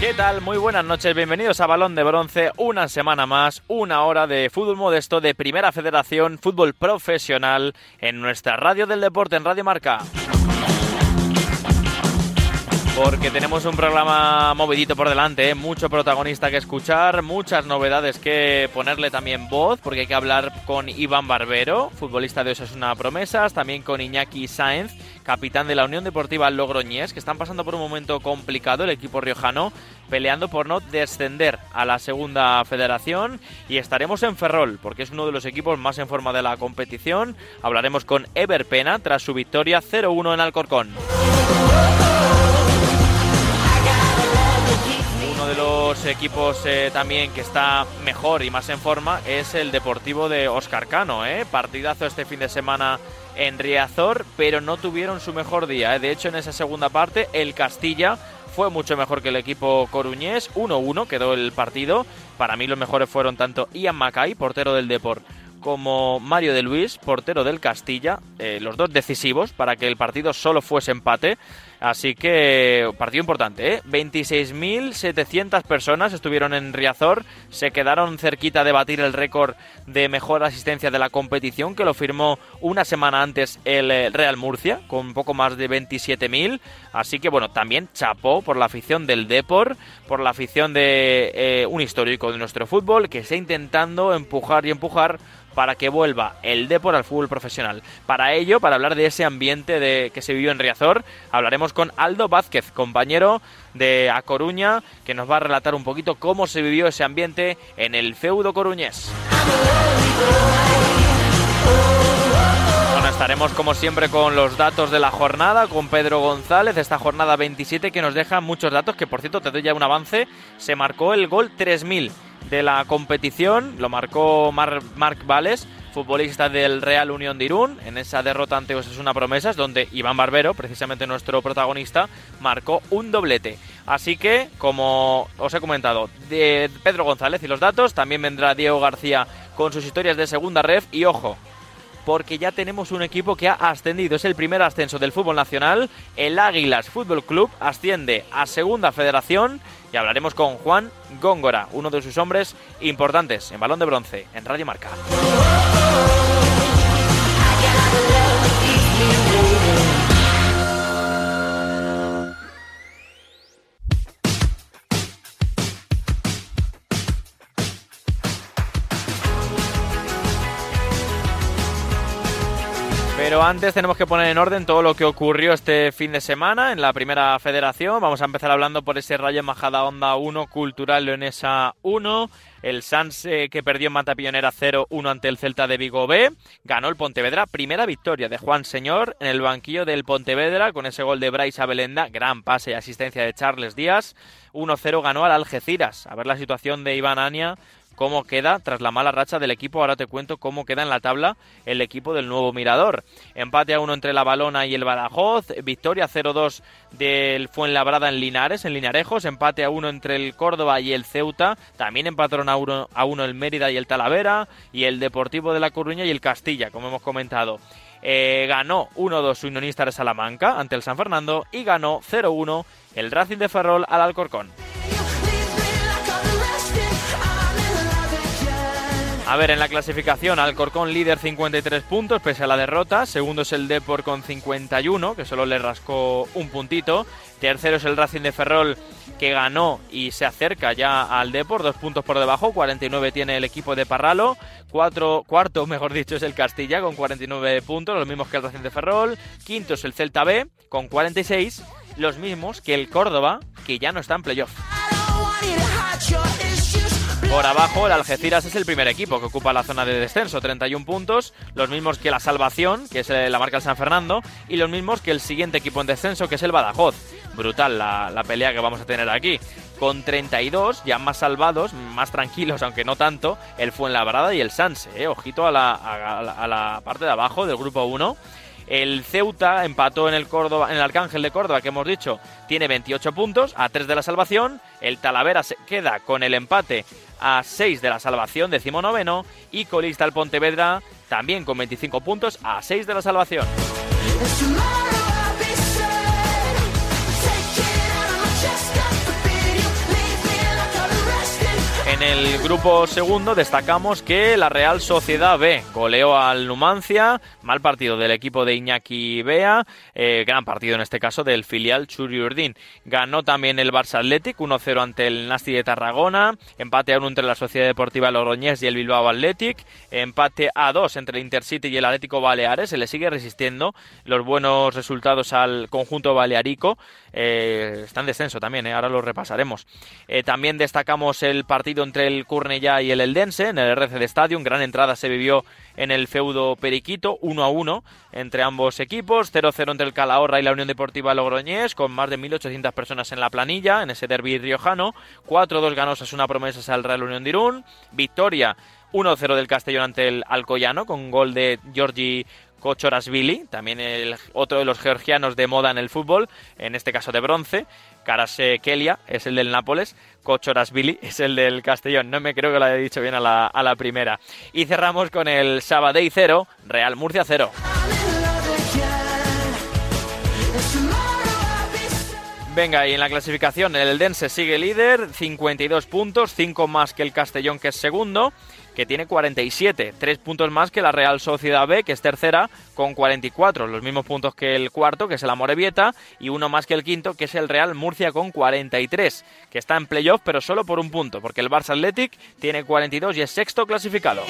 ¿Qué tal? Muy buenas noches, bienvenidos a Balón de Bronce, una semana más, una hora de fútbol modesto de Primera Federación, fútbol profesional en nuestra radio del deporte, en Radio Marca. Porque tenemos un programa movidito por delante, ¿eh? mucho protagonista que escuchar, muchas novedades que ponerle también voz, porque hay que hablar con Iván Barbero, futbolista de Osasuna Promesas, también con Iñaki Sáenz, capitán de la Unión Deportiva Logroñés, que están pasando por un momento complicado el equipo riojano, peleando por no descender a la segunda federación y estaremos en Ferrol, porque es uno de los equipos más en forma de la competición. Hablaremos con Ever Pena tras su victoria 0-1 en Alcorcón. De los equipos eh, también que está mejor y más en forma es el Deportivo de Oscar Cano. ¿eh? Partidazo este fin de semana en Riazor, pero no tuvieron su mejor día. ¿eh? De hecho, en esa segunda parte, el Castilla fue mucho mejor que el equipo coruñés. 1-1 quedó el partido. Para mí los mejores fueron tanto Ian Mackay, portero del Deport, como Mario de Luis, portero del Castilla, eh, los dos decisivos para que el partido solo fuese empate. Así que partido importante, ¿eh? 26.700 personas estuvieron en Riazor, se quedaron cerquita de batir el récord de mejor asistencia de la competición que lo firmó una semana antes el eh, Real Murcia con poco más de 27.000. Así que bueno, también chapó por la afición del Depor, por la afición de eh, un histórico de nuestro fútbol que está intentando empujar y empujar para que vuelva el Depor al fútbol profesional. Para ello, para hablar de ese ambiente de, que se vivió en Riazor, hablaremos con Aldo Vázquez, compañero de A Coruña, que nos va a relatar un poquito cómo se vivió ese ambiente en el feudo coruñés. Bueno, estaremos como siempre con los datos de la jornada, con Pedro González, esta jornada 27 que nos deja muchos datos, que por cierto te doy ya un avance, se marcó el gol 3000 de la competición, lo marcó Mar Marc Vales, futbolista del Real Unión de Irún, en esa derrota ante Osasuna Promesas, donde Iván Barbero, precisamente nuestro protagonista, marcó un doblete. Así que, como os he comentado, de Pedro González y los datos, también vendrá Diego García con sus historias de segunda ref y ojo, porque ya tenemos un equipo que ha ascendido. Es el primer ascenso del fútbol nacional. El Águilas Fútbol Club asciende a Segunda Federación y hablaremos con Juan Góngora, uno de sus hombres importantes en balón de bronce en Radio Marca. Antes tenemos que poner en orden todo lo que ocurrió este fin de semana en la primera federación. Vamos a empezar hablando por ese Rayo Majada Onda 1, Cultural Leonesa 1. El Sanse que perdió en Matapillonera 0-1 ante el Celta de Vigo B. Ganó el Pontevedra. Primera victoria de Juan Señor en el banquillo del Pontevedra con ese gol de Bryce Abelenda. Gran pase y asistencia de Charles Díaz. 1-0 ganó al Algeciras. A ver la situación de Iván Ania cómo queda tras la mala racha del equipo. Ahora te cuento cómo queda en la tabla el equipo del nuevo Mirador. Empate a uno entre la Balona y el Badajoz. Victoria 0-2 del Fuenlabrada en Linares, en Linarejos. Empate a uno entre el Córdoba y el Ceuta. También empataron a uno, a uno el Mérida y el Talavera. Y el Deportivo de La Coruña y el Castilla, como hemos comentado. Eh, ganó 1-2 Unionista de Salamanca ante el San Fernando y ganó 0-1 el Racing de Ferrol al Alcorcón. A ver, en la clasificación, Alcorcón líder 53 puntos pese a la derrota. Segundo es el Depor con 51, que solo le rascó un puntito. Tercero es el Racing de Ferrol, que ganó y se acerca ya al Depor, dos puntos por debajo. 49 tiene el equipo de Parralo. Cuatro, cuarto, mejor dicho, es el Castilla con 49 puntos, los mismos que el Racing de Ferrol. Quinto es el Celta B con 46, los mismos que el Córdoba, que ya no está en playoff. Por abajo, el Algeciras es el primer equipo que ocupa la zona de descenso, 31 puntos, los mismos que la Salvación, que es eh, la marca del San Fernando, y los mismos que el siguiente equipo en descenso, que es el Badajoz. Brutal la, la pelea que vamos a tener aquí. Con 32, ya más salvados, más tranquilos, aunque no tanto, el Fuenlabrada y el Sanse. Eh. Ojito a la, a, la, parte de abajo del grupo 1. El Ceuta empató en el Córdoba, en el Arcángel de Córdoba, que hemos dicho, tiene 28 puntos, a 3 de la salvación. El Talavera se queda con el empate a 6 de la salvación, decimonoveno. Y colista el Pontevedra también con 25 puntos a 6 de la salvación. En el grupo segundo destacamos que la Real Sociedad B goleó al Numancia, mal partido del equipo de Iñaki Bea, eh, gran partido en este caso del filial Churi Urdín. Ganó también el Barça Athletic 1-0 ante el Nasti de Tarragona, empate a 1 entre la Sociedad Deportiva Logroñés y el Bilbao Athletic, empate a 2 entre el Intercity y el Atlético Baleares, se le sigue resistiendo los buenos resultados al conjunto balearico, eh, está en descenso también, eh, ahora lo repasaremos. también destacamos el partido entre el Curnella y el Eldense en el RC de Stadium. Gran entrada se vivió en el feudo Periquito, 1 a 1 entre ambos equipos, 0-0 entre el Calahorra y la Unión Deportiva Logroñés, con más de 1.800 personas en la planilla en ese derby riojano. 4-2 ganó una promesa al Real Unión de Irún. Victoria 1-0 del Castellón ante el Alcoyano con gol de Giorgi Kochorasvili, también el, otro de los georgianos de moda en el fútbol, en este caso de bronce. Karase Kelia es el del Nápoles, Kochorasvili es el del Castellón. No me creo que lo haya dicho bien a la, primera. Y cerramos con el Sabadell 0, Real Murcia 0. Venga, y en la clasificación el Dense sigue líder, 52 puntos, 5 más que el Castellón que es segundo que tiene 47, tres puntos más que la Real Sociedad B, que es tercera, con 44, los mismos puntos que el cuarto, que es el Amorebieta, y uno más que el quinto, que es el Real Murcia con 43, que está en playoff, pero solo por un punto, porque el Barça Athletic tiene 42 y es sexto clasificado.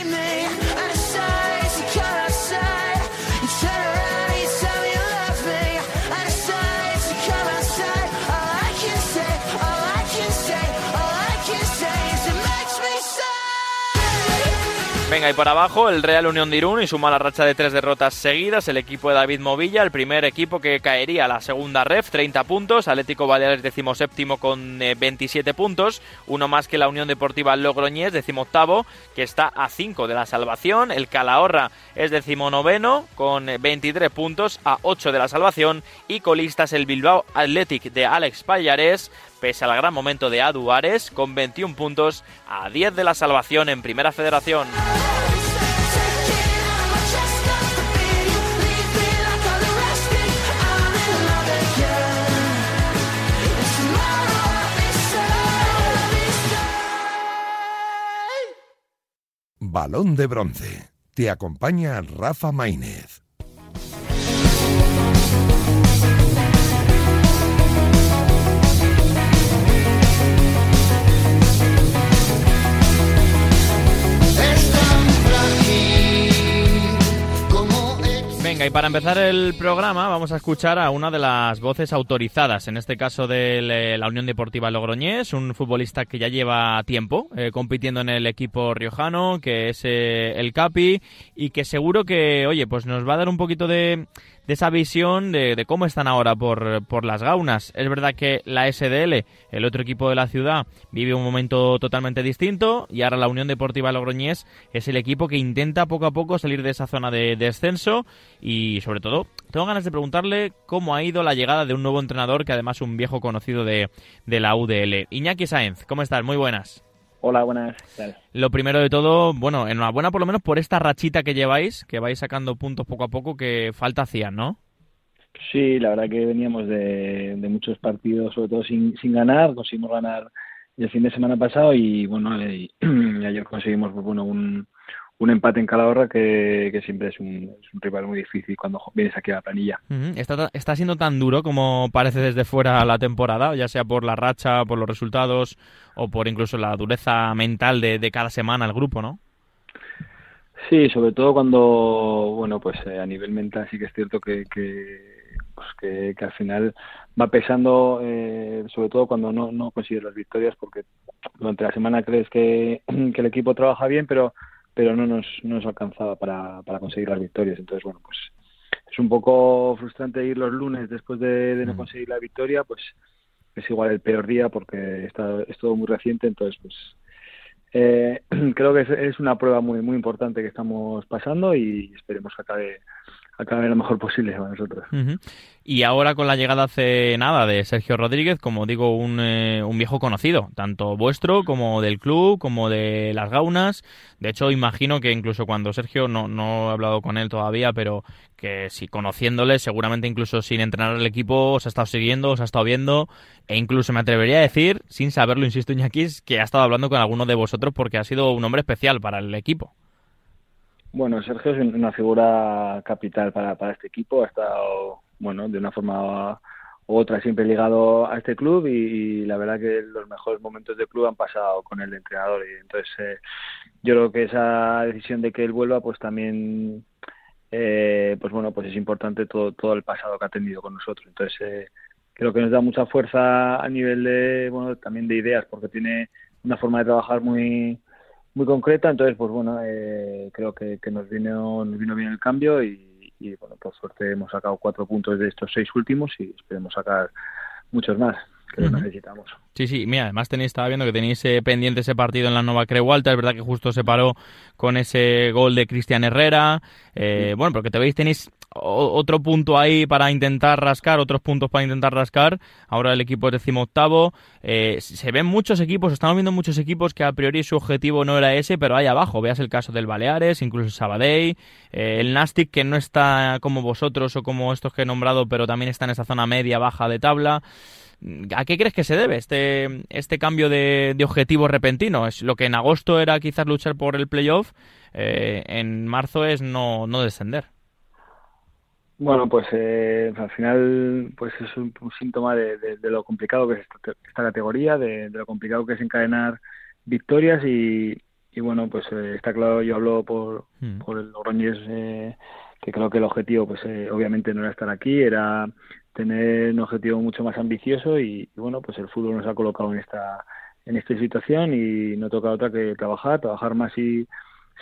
Venga, y por abajo el Real Unión de Irún y su mala racha de tres derrotas seguidas, el equipo de David Movilla, el primer equipo que caería a la segunda ref, 30 puntos, Atlético Baleares decimoséptimo con 27 eh, puntos, uno más que la Unión Deportiva Logroñés, decimoctavo, que está a 5 de la salvación, el Calahorra es decimonoveno con 23 eh, puntos a 8 de la salvación y colistas el Bilbao Athletic de Alex Payares pese al gran momento de Aduares, con 21 puntos a 10 de la salvación en Primera Federación. Balón de bronce. Te acompaña Rafa Maínez. Y para empezar el programa vamos a escuchar a una de las voces autorizadas, en este caso de la Unión Deportiva Logroñés, un futbolista que ya lleva tiempo eh, compitiendo en el equipo riojano, que es eh, el Capi, y que seguro que, oye, pues nos va a dar un poquito de, de esa visión de, cómo están ahora por, por, las gaunas. Es verdad que la SDL, el otro equipo de la ciudad, vive un momento totalmente distinto y ahora la Unión Deportiva Logroñés es el equipo que intenta poco a poco salir de esa zona de descenso y sobre todo tengo ganas de preguntarle cómo ha ido la llegada de un nuevo entrenador que además es un viejo conocido de, de la UDL. Iñaki Sáenz, ¿cómo estás? Muy buenas. Hola, buenas. Lo primero de todo, bueno, enhorabuena por lo menos por esta rachita que lleváis, que vais sacando puntos poco a poco que falta hacían, ¿no? Sí, la verdad que veníamos de, muchos partidos, sobre todo sin, sin ganar, conseguimos ganar el fin de semana pasado y bueno, y, ayer conseguimos pues, bueno un, un empate en Calahorra que, que siempre es un, es un, rival muy difícil cuando vienes aquí a la planilla. ¿Está, ¿Está siendo tan duro como parece desde fuera la temporada, ya sea por la racha, por los resultados o por incluso la dureza mental de, de cada semana el grupo, no? Sí, sobre todo cuando, bueno, pues eh, a nivel mental sí que es cierto que, que, pues que, que al final va pesando, eh, sobre todo cuando no, no consigues las victorias, porque durante la semana crees que, que el equipo trabaja bien, pero pero no nos, no nos alcanzaba para, para conseguir las victorias. Entonces, bueno, pues es un poco frustrante ir los lunes después de, no mm. conseguir la victoria, pues es igual el peor día porque está, es todo muy reciente, entonces pues eh, creo que es, una prueba muy muy importante que estamos pasando y esperemos que acabe acabe lo mejor posible para nosotros. Y ahora con la llegada hace nada de Sergio Rodríguez, como digo, un, eh, un, viejo conocido, tanto vuestro como del club, como de las gaunas. De hecho, imagino que incluso cuando Sergio, no, no he hablado con él todavía, pero que si conociéndole, seguramente incluso sin entrenar al equipo, os ha estado siguiendo, os ha estado viendo, e incluso me atrevería a decir, sin saberlo, insisto, Iñaki, que ha estado hablando con alguno de vosotros porque ha sido un hombre especial para el equipo. Bueno, Sergio es una figura capital para, para este equipo. Ha estado, bueno, de una forma u otra siempre ligado a este club y, la verdad que los mejores momentos del club han pasado con el entrenador. Y entonces eh, yo creo que esa decisión de que él vuelva, pues también, eh, pues bueno, pues es importante todo, todo el pasado que ha tenido con nosotros. Entonces eh, creo que nos da mucha fuerza a nivel de, bueno, también de ideas, porque tiene una forma de trabajar muy muy concreta, entonces pues bueno, eh, creo que, nos vino, nos vino bien el cambio y, y, bueno, por suerte hemos sacado cuatro puntos de estos seis últimos y esperemos sacar muchos más que necesitamos. Sí, sí, mira, además tenéis, estaba viendo que tenéis eh, pendiente ese partido en la Nova Creualta, es verdad que justo se paró con ese gol de Cristian Herrera, eh, bueno, porque te veis, tenéis otro punto ahí para intentar rascar, otros puntos para intentar rascar, ahora el equipo es decimoctavo, eh, se ven muchos equipos, estamos viendo muchos equipos que a priori su objetivo no era ese, pero ahí abajo, veas el caso del Baleares, incluso el Sabadell, eh, el Nastic que no está como vosotros o como estos que he nombrado, pero también está en esa zona media, baja de tabla, ¿A qué crees que se debe este, este cambio de, objetivo repentino? Es lo que en agosto era quizás luchar por el playoff, eh, en marzo es no, no descender. Bueno, pues eh, al final pues es un, síntoma de, lo complicado que es esta, categoría, de, lo complicado que es encadenar victorias y, bueno, pues eh, está claro, yo hablo por, hmm. por el Logroñés, que creo que el objetivo pues obviamente no era estar aquí, era tener un objetivo mucho más ambicioso y, bueno, pues el fútbol nos ha colocado en esta en esta situación y no toca otra que trabajar, trabajar más si,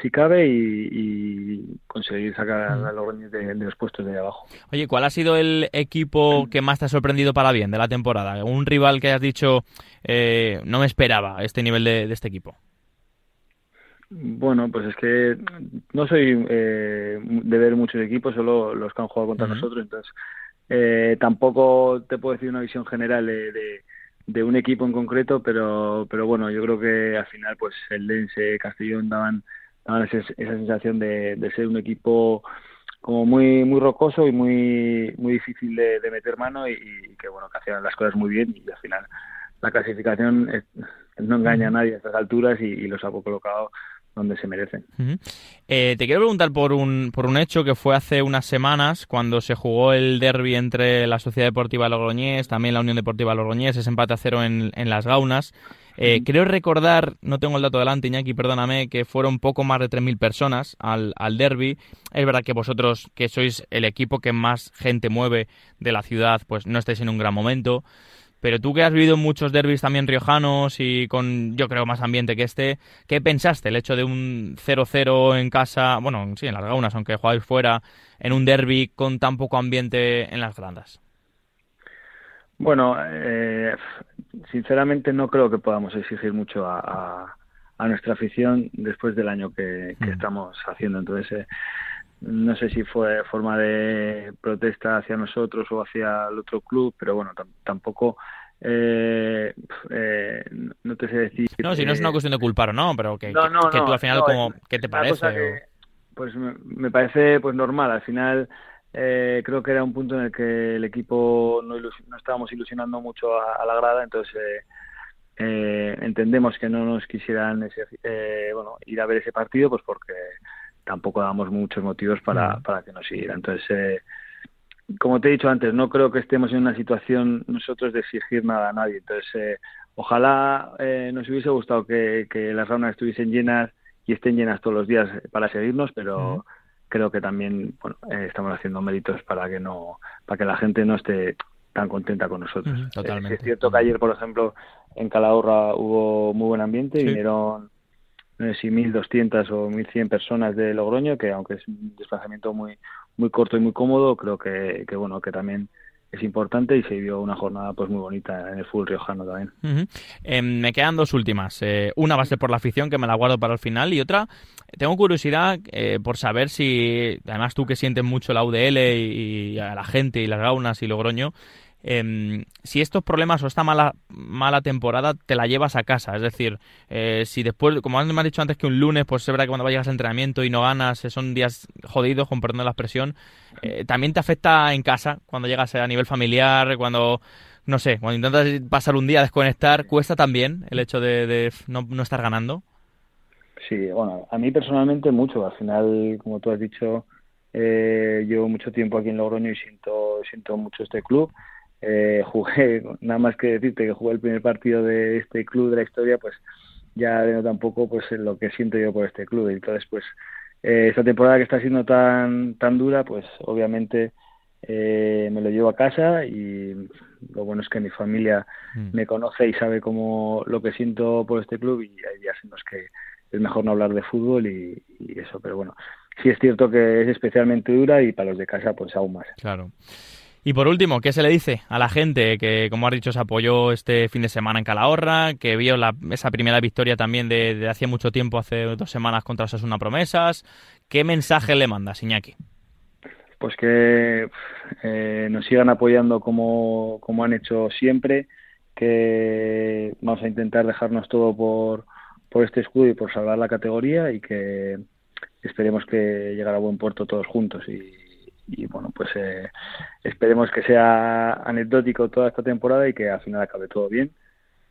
si cabe y, conseguir sacar a los de, de, los puestos de abajo. Oye, ¿cuál ha sido el equipo que más te ha sorprendido para bien de la temporada? ¿Un rival que hayas dicho eh, no me esperaba este nivel de, este equipo? Bueno, pues es que no soy eh, de ver muchos equipos, solo los que han jugado contra nosotros, entonces eh, tampoco te puedo decir una visión general de, de, un equipo en concreto, pero, pero bueno, yo creo que al final pues el Lense, Castellón daban, daban esa, sensación de, de, ser un equipo como muy muy rocoso y muy muy difícil de, meter mano y, que bueno que hacían las cosas muy bien y al final la clasificación no engaña a nadie a estas alturas y, y los ha colocado donde se merecen. Eh, te quiero preguntar por un, por un hecho que fue hace unas semanas cuando se jugó el derby entre la Sociedad Deportiva Logroñés, también la Unión Deportiva Logroñés, ese empate a cero en, en las Gaunas. Eh, creo recordar, no tengo el dato delante, Iñaki, perdóname, que fueron poco más de 3.000 personas al, al derby. Es verdad que vosotros, que sois el equipo que más gente mueve de la ciudad, pues no estáis en un gran momento. Pero tú que has vivido muchos derbis también riojanos y con, yo creo, más ambiente que este, ¿qué pensaste el hecho de un 0-0 en casa, bueno, sí, en las gaunas, aunque jugáis fuera, en un derby con tan poco ambiente en las grandas? Bueno, eh, sinceramente no creo que podamos exigir mucho a, nuestra afición después del año que, mm. estamos haciendo. Entonces, eh, no sé si fue forma de protesta hacia nosotros o hacia el otro club, pero bueno, tampoco eh, eh, no te sé decir. No, si no es una cuestión de culpar o no, pero que, que, tú al final, como, ¿qué te parece? pues me, parece pues normal. Al final, eh, creo que era un punto en el que el equipo no, no estábamos ilusionando mucho a, la grada, entonces entendemos que no nos quisieran bueno, ir a ver ese partido, pues porque tampoco damos muchos motivos para, para que nos siguiera. Entonces, eh, como te he dicho antes, no creo que estemos en una situación nosotros de exigir nada a nadie. Entonces, eh, ojalá eh, nos hubiese gustado que, que las raunas estuviesen llenas y estén llenas todos los días para seguirnos, pero creo que también bueno, estamos haciendo méritos para que no, para que la gente no esté tan contenta con nosotros. totalmente. es cierto que ayer, por ejemplo, en Calahorra hubo muy buen ambiente, vinieron no sé si 1.200 o 1.100 personas de Logroño, que aunque es un desplazamiento muy muy corto y muy cómodo, creo que, que bueno que también es importante y se dio una jornada pues muy bonita en el fútbol riojano también. Em, me quedan dos últimas. Eh, una va a ser por la afición, que me la guardo para el final, y otra, tengo curiosidad eh, por saber si, además tú que sientes mucho la UDL y, a la gente y las gaunas y Logroño, eh, si estos problemas o esta mala, mala temporada te la llevas a casa. Es decir, eh, si después, como me has dicho antes que un lunes, pues es verdad que cuando vayas al entrenamiento y no ganas, eh, son días jodidos, con perdón de la expresión, eh, también te afecta en casa cuando llegas a nivel familiar, cuando no sé, cuando intentas pasar un día a desconectar, cuesta también el hecho de, no, no, estar ganando. Sí, bueno, a mí personalmente mucho. Al final, como tú has dicho, eh, llevo mucho tiempo aquí en Logroño y siento, siento mucho este club. Eh, jugué, nada más que decirte que jugué el primer partido de este club de la historia, pues ya denota un poco pues lo que siento yo por este club. Entonces, pues eh, esta temporada que está siendo tan tan dura, pues obviamente eh, me lo llevo a casa y lo bueno es que mi familia mm. me conoce y sabe cómo lo que siento por este club y hay días en los que es mejor no hablar de fútbol y, y eso, pero bueno, sí es cierto que es especialmente dura y para los de casa pues aún más. Claro. Y por último, ¿qué se le dice a la gente que, como has dicho, se apoyó este fin de semana en Calahorra, que vio la, esa primera victoria también de, hace mucho tiempo, hace dos semanas contra Sasuna Promesas? ¿Qué mensaje le mandas, Iñaki? Pues que eh, nos sigan apoyando como, como han hecho siempre, que vamos a intentar dejarnos todo por, por este escudo y por salvar la categoría y que esperemos que llegara a buen puerto todos juntos y y bueno, pues eh, esperemos que sea anecdótico toda esta temporada y que al final acabe todo bien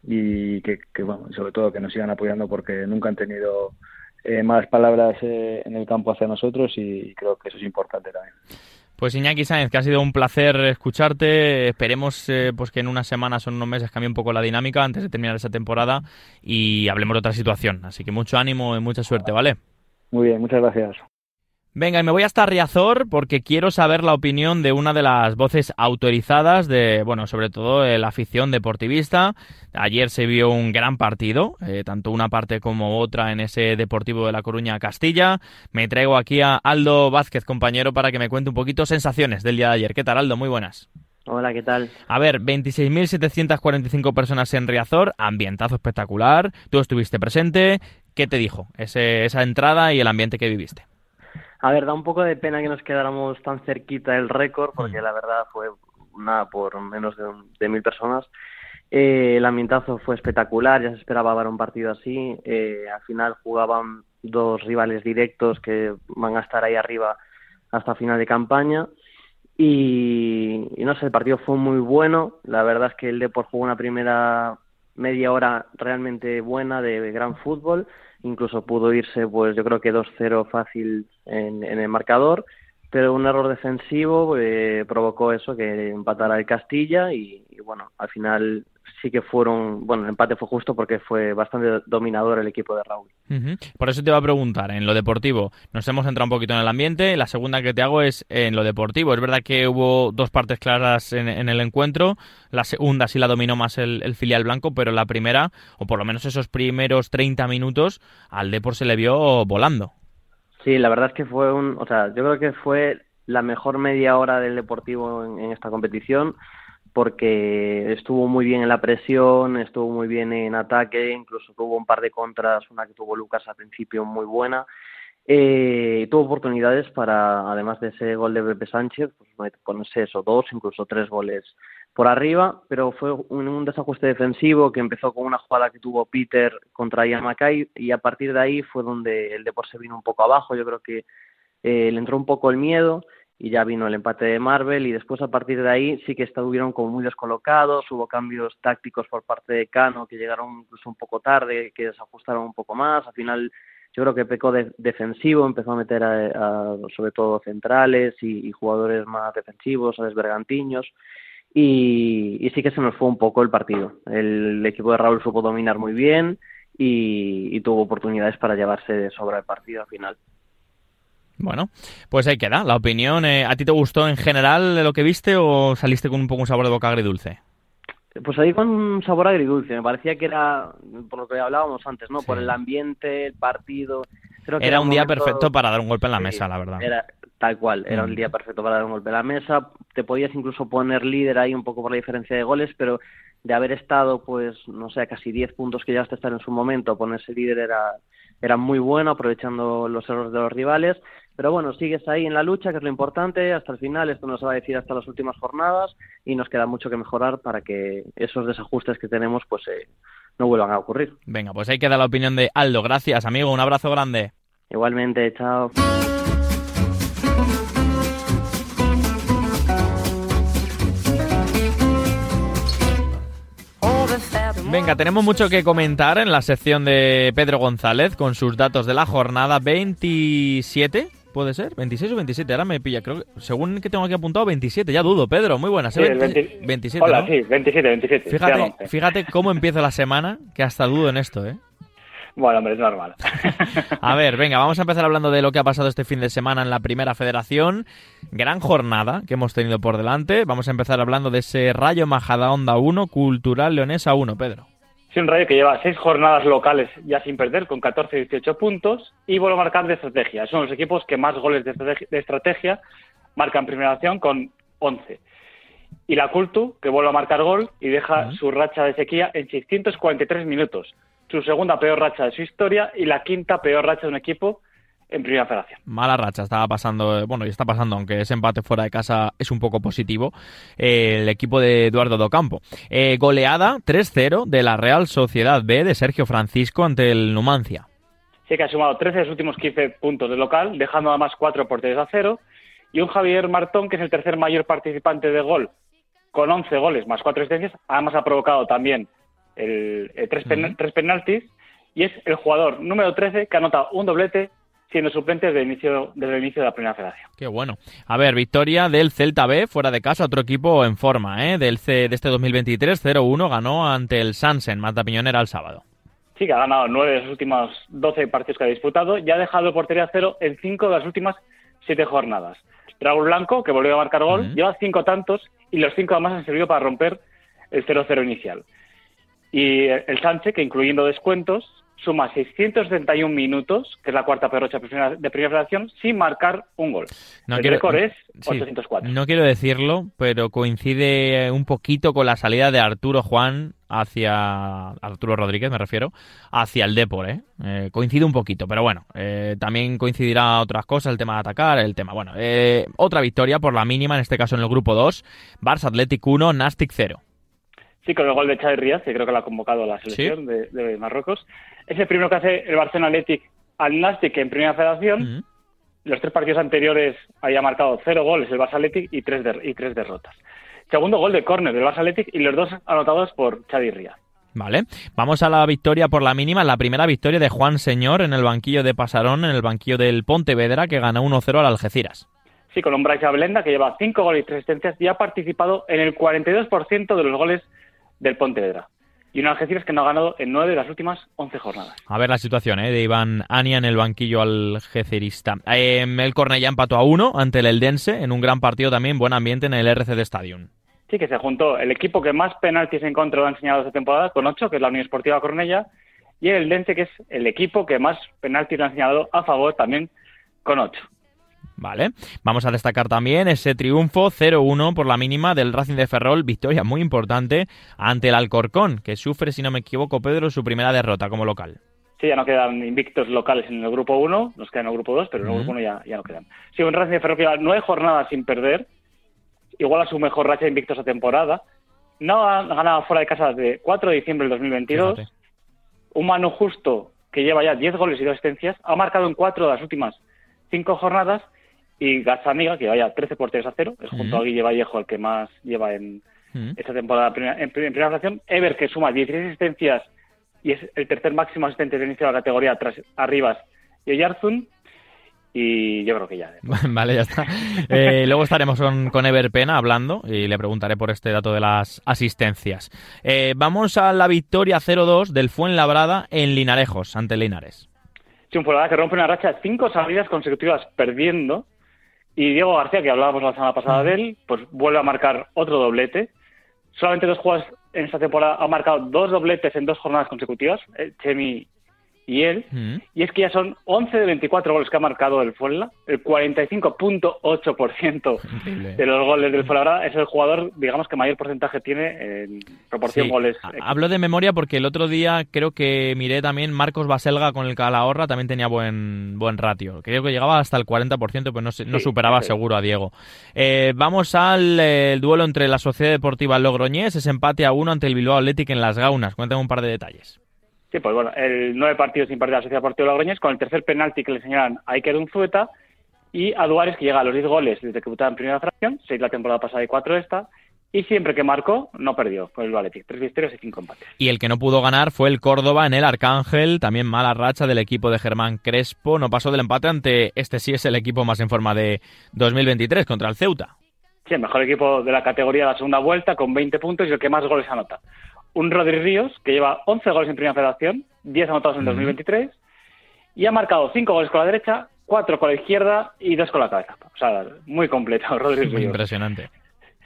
y que, bueno, sobre todo que nos sigan apoyando porque nunca han tenido eh, más palabras eh, en el campo hacia nosotros y creo que eso es importante también. Pues Iñaki Sáenz, que ha sido un placer escucharte. Esperemos pues que en unas semanas o en unos meses cambie un poco la dinámica antes de terminar esa temporada y hablemos de otra situación. Así que mucho ánimo y mucha suerte, ¿vale? Muy bien, muchas gracias. Venga, y me voy hasta Riazor porque quiero saber la opinión de una de las voces autorizadas de, bueno, sobre todo de la afición deportivista. Ayer se vio un gran partido, eh, tanto una parte como otra en ese Deportivo de La Coruña Castilla. Me traigo aquí a Aldo Vázquez, compañero, para que me cuente un poquito sensaciones del día de ayer. ¿Qué tal, Aldo? Muy buenas. Hola, ¿qué tal? A ver, 26.745 personas en Riazor, ambientazo espectacular. Tú estuviste presente. ¿Qué te dijo ese, esa entrada y el ambiente que viviste? A ver, da un poco de pena que nos quedáramos tan cerquita del récord, porque mm. la verdad fue nada por menos de, mil personas. Eh, el ambientazo fue espectacular, ya se esperaba ver un partido así. Eh, al final jugaban dos rivales directos que van a estar ahí arriba hasta final de campaña. Y, y, no sé, el partido fue muy bueno. La verdad es que el Depor jugó una primera media hora realmente buena de gran fútbol incluso pudo irse, pues yo creo que 2-0 fácil en, el marcador, pero un error defensivo eh, provocó eso, que empatara el Castilla y, bueno, al final sí que fueron, bueno, el empate fue justo porque fue bastante dominador el equipo de Raúl. Por eso te iba a preguntar, en lo deportivo, nos hemos entrado un poquito en el ambiente, la segunda que te hago es en lo deportivo. Es verdad que hubo dos partes claras en, el encuentro, la segunda sí la dominó más el, filial blanco, pero la primera, o por lo menos esos primeros 30 minutos, al Depor se le vio volando. Sí, la verdad es que fue un, o sea, yo creo que fue la mejor media hora del Deportivo en esta competición porque estuvo muy bien en la presión, estuvo muy bien en ataque, incluso tuvo un par de contras, una que tuvo Lucas al principio muy buena. Eh, tuvo oportunidades para, además de ese gol de Pepe Sánchez, pues ponerse eso, dos, incluso tres goles por arriba, pero fue un, desajuste defensivo que empezó con una jugada que tuvo Peter contra Ian Mackay y a partir de ahí fue donde el deporte se vino un poco abajo. Yo creo que eh, le entró un poco el miedo y ya vino el empate de Marvel y después a partir de ahí sí que estuvieron como muy descolocados, hubo cambios tácticos por parte de Cano que llegaron incluso un poco tarde, que desajustaron un poco más, al final yo creo que pecó de, defensivo, empezó a meter a, sobre todo centrales y, jugadores más defensivos, a desbergantiños y, sí que se nos fue un poco el partido. El, equipo de Raúl supo dominar muy bien y, y tuvo oportunidades para llevarse de sobra el partido al final. Bueno, pues ahí queda. La opinión, eh, ¿a ti te gustó en general lo que viste o saliste con un poco un sabor de boca agridulce? Pues ahí con un sabor agridulce. Me parecía que era, por lo que hablábamos antes, ¿no? Por el ambiente, el partido. era, un día perfecto para dar un golpe en la mesa, la verdad. Era tal cual, era el mm. día perfecto para dar un golpe a la mesa, te podías incluso poner líder ahí un poco por la diferencia de goles, pero de haber estado, pues, no sé, casi 10 puntos que llegaste a estar en su momento, ponerse líder era, era muy bueno, aprovechando los errores de los rivales, pero bueno, sigues ahí en la lucha, que es lo importante, hasta el final, esto nos va a decir hasta las últimas jornadas, y nos queda mucho que mejorar para que esos desajustes que tenemos, pues, eh, no vuelvan a ocurrir. Venga, pues ahí queda la opinión de Aldo, gracias amigo, un abrazo grande. Igualmente, chao. Venga, tenemos mucho que comentar en la sección de Pedro González con sus datos de la jornada 27. ¿Puede ser? ¿26 o 27? Ahora me pilla, creo que, según que tengo aquí apuntado, 27. Ya dudo, Pedro, muy buena. Sí, 27, Hola, sí, 27, 27. Fíjate, fíjate cómo empieza la semana, que hasta dudo en esto, ¿eh? Bueno, hombre, es normal. a ver, venga, vamos a empezar hablando de lo que ha pasado este fin de semana en la primera federación. Gran jornada que hemos tenido por delante. Vamos a empezar hablando de ese Rayo Majadahonda 1, Cultural Leonesa 1, Pedro. Sí, un Rayo que lleva seis jornadas locales ya sin perder, con 14 y 18 puntos, y vuelve a marcar de estrategia. Son los equipos que más goles de estrategia, marcan en primera acción con 11. Y la Cultu, que vuelve a marcar gol y deja su racha de sequía en 643 minutos su segunda peor racha de su historia y la quinta peor racha de un equipo en primera federación. Mala racha, estaba pasando, eh, bueno, y está pasando, aunque ese empate fuera de casa es un poco positivo, eh, el equipo de Eduardo Docampo. Eh, goleada 3-0 de la Real Sociedad B de Sergio Francisco ante el Numancia. Sí, que ha sumado 13 de los últimos 15 puntos de local, dejando además 4 por 3 a 0. Y un Javier Martón, que es el tercer mayor participante de gol, con 11 goles más 4 asistencias. Además ha provocado también el, tres, tres, penaltis, y es el jugador número 13 que anota un doblete siendo suplente desde el inicio, desde el inicio de la primera federación. Qué bueno. A ver, victoria del Celta B fuera de casa, otro equipo en forma, ¿eh? Del C, de este 2023, 0-1 ganó ante el Sansen, Mata Piñonera el sábado. Sí, que ha ganado nueve de los últimos 12 partidos que ha disputado y ha dejado portería cero en cinco de las últimas siete jornadas. Raúl Blanco, que volvió a marcar gol, lleva cinco tantos y los cinco además han servido para romper el 0-0 inicial. Y el Sánchez, que incluyendo descuentos, suma 671 minutos, que es la cuarta perrocha de primera federación, sin marcar un gol. el récord es 804. no quiero decirlo, pero coincide un poquito con la salida de Arturo Juan hacia Arturo Rodríguez, me refiero, hacia el Depor, ¿eh? eh coincide un poquito, pero bueno, eh, también coincidirá otras cosas, el tema de atacar, el tema, bueno, eh, otra victoria por la mínima, en este caso en el grupo 2, Barça Athletic 1, Nastic 0. Sí, con el gol de Xavi Ríaz, que creo que lo ha convocado a la selección de, Marruecos. Es el primero que hace el Barcelona Athletic al Nastic en primera federación. Los tres partidos anteriores había marcado cero goles el Barça Athletic y tres, y tres derrotas. Segundo gol de córner del Barça Athletic y los dos anotados por Xavi Ríaz. Vale, vamos a la victoria por la mínima, la primera victoria de Juan Señor en el banquillo de Pasarón, en el banquillo del Pontevedra, que gana 1-0 al Algeciras. Sí, con un Bryce Blenda que lleva cinco goles y tres asistencias y ha participado en el 42% de los goles del Pontevedra. Y un Algeciras que no ha ganado en nueve de las últimas once jornadas. A ver la situación ¿eh? de Iván Ania en el banquillo algecerista. Eh, el Cornellá empató a uno ante el Eldense en un gran partido también, buen ambiente en el RCD Stadium. Sí, que se juntó el equipo que más penaltis en contra lo ha enseñado esta temporada, con ocho, que es la Unión Esportiva Cornella, y el Eldense, que es el equipo que más penaltis lo ha enseñado a favor, también con ocho. Vale, vamos a destacar también ese triunfo 0-1 por la mínima del Racing de Ferrol, victoria muy importante ante el Alcorcón, que sufre, si no me equivoco, Pedro, su primera derrota como local. Sí, ya no quedan invictos locales en el grupo 1, nos quedan en el grupo 2, pero en el grupo 1 ya, ya no quedan. Sí, un Racing de Ferrol que lleva nueve jornadas sin perder, igual a su mejor racha de invictos a temporada. No ha ganado fuera de casa desde 4 de diciembre del 2022. Un mano justo que lleva ya 10 goles y 2 asistencias, ha marcado en 4 de las últimas 5 jornadas y Gazzaniga, que vaya 13 por 3 a 0, es junto a Guille Vallejo el que más lleva en esta temporada en, primera fracción. Ever, que suma 16 asistencias y es el tercer máximo asistente de inicio de la categoría tras Arribas y Oyarzun. Y yo creo que ya. vale, ya está. Eh, luego estaremos con, Ever Pena hablando y le preguntaré por este dato de las asistencias. Eh, vamos a la victoria 0-2 del Fuenlabrada en Linarejos, ante Linares. Sí, un Fuenlabrada que rompe una racha de cinco salidas consecutivas perdiendo y Diego García, que hablábamos la semana pasada de él, pues vuelve a marcar otro doblete. Solamente dos jugadores en esta temporada han marcado dos dobletes en dos jornadas consecutivas, eh, Chemi y él, Mm. y es que ya son 11 de 24 goles que ha marcado el Fuenla, el 45.8% Increíble. de los goles del Fuenlabrada es el jugador, digamos, que mayor porcentaje tiene en proporción Sí, goles. ha- Hablo de memoria porque el otro día creo que miré también Marcos Baselga con el Calahorra también tenía buen buen ratio. Creo que llegaba hasta el 40%, pues no, no Sí, superaba seguro a Diego. Eh, vamos al eh, el duelo entre la Sociedad Deportiva Logroñés, ese empate a uno ante el Bilbao Athletic en Las Gaunas. Cuéntame un par de detalles. Sí, pues bueno, el nueve partidos sin perder a la Sociedad Deportiva Logroñés, con el tercer penalti que le señalan a Iker Unzueta y a Duárez, que llega a los 10 goles desde que debutaba en primera fracción, 6 la temporada pasada y 4 esta, y siempre que marcó, no perdió con el Athletic, 3 victorias y 5 empates. Y el que no pudo ganar fue el Córdoba en el Arcángel, también mala racha del equipo de Germán Crespo, no pasó del empate ante este sí es el equipo más en forma de 2023 contra el Ceuta. Sí, el mejor equipo de la categoría de la segunda vuelta, con 20 puntos y el que más goles anota. Un Rodri Ríos, que lleva 11 goles en primera federación, 10 anotados en Ujú. 2023, y ha marcado 5 goles con la derecha, 4 con la izquierda y 2 con la cabeza. O sea, muy completo, Rodri Ríos. Impresionante.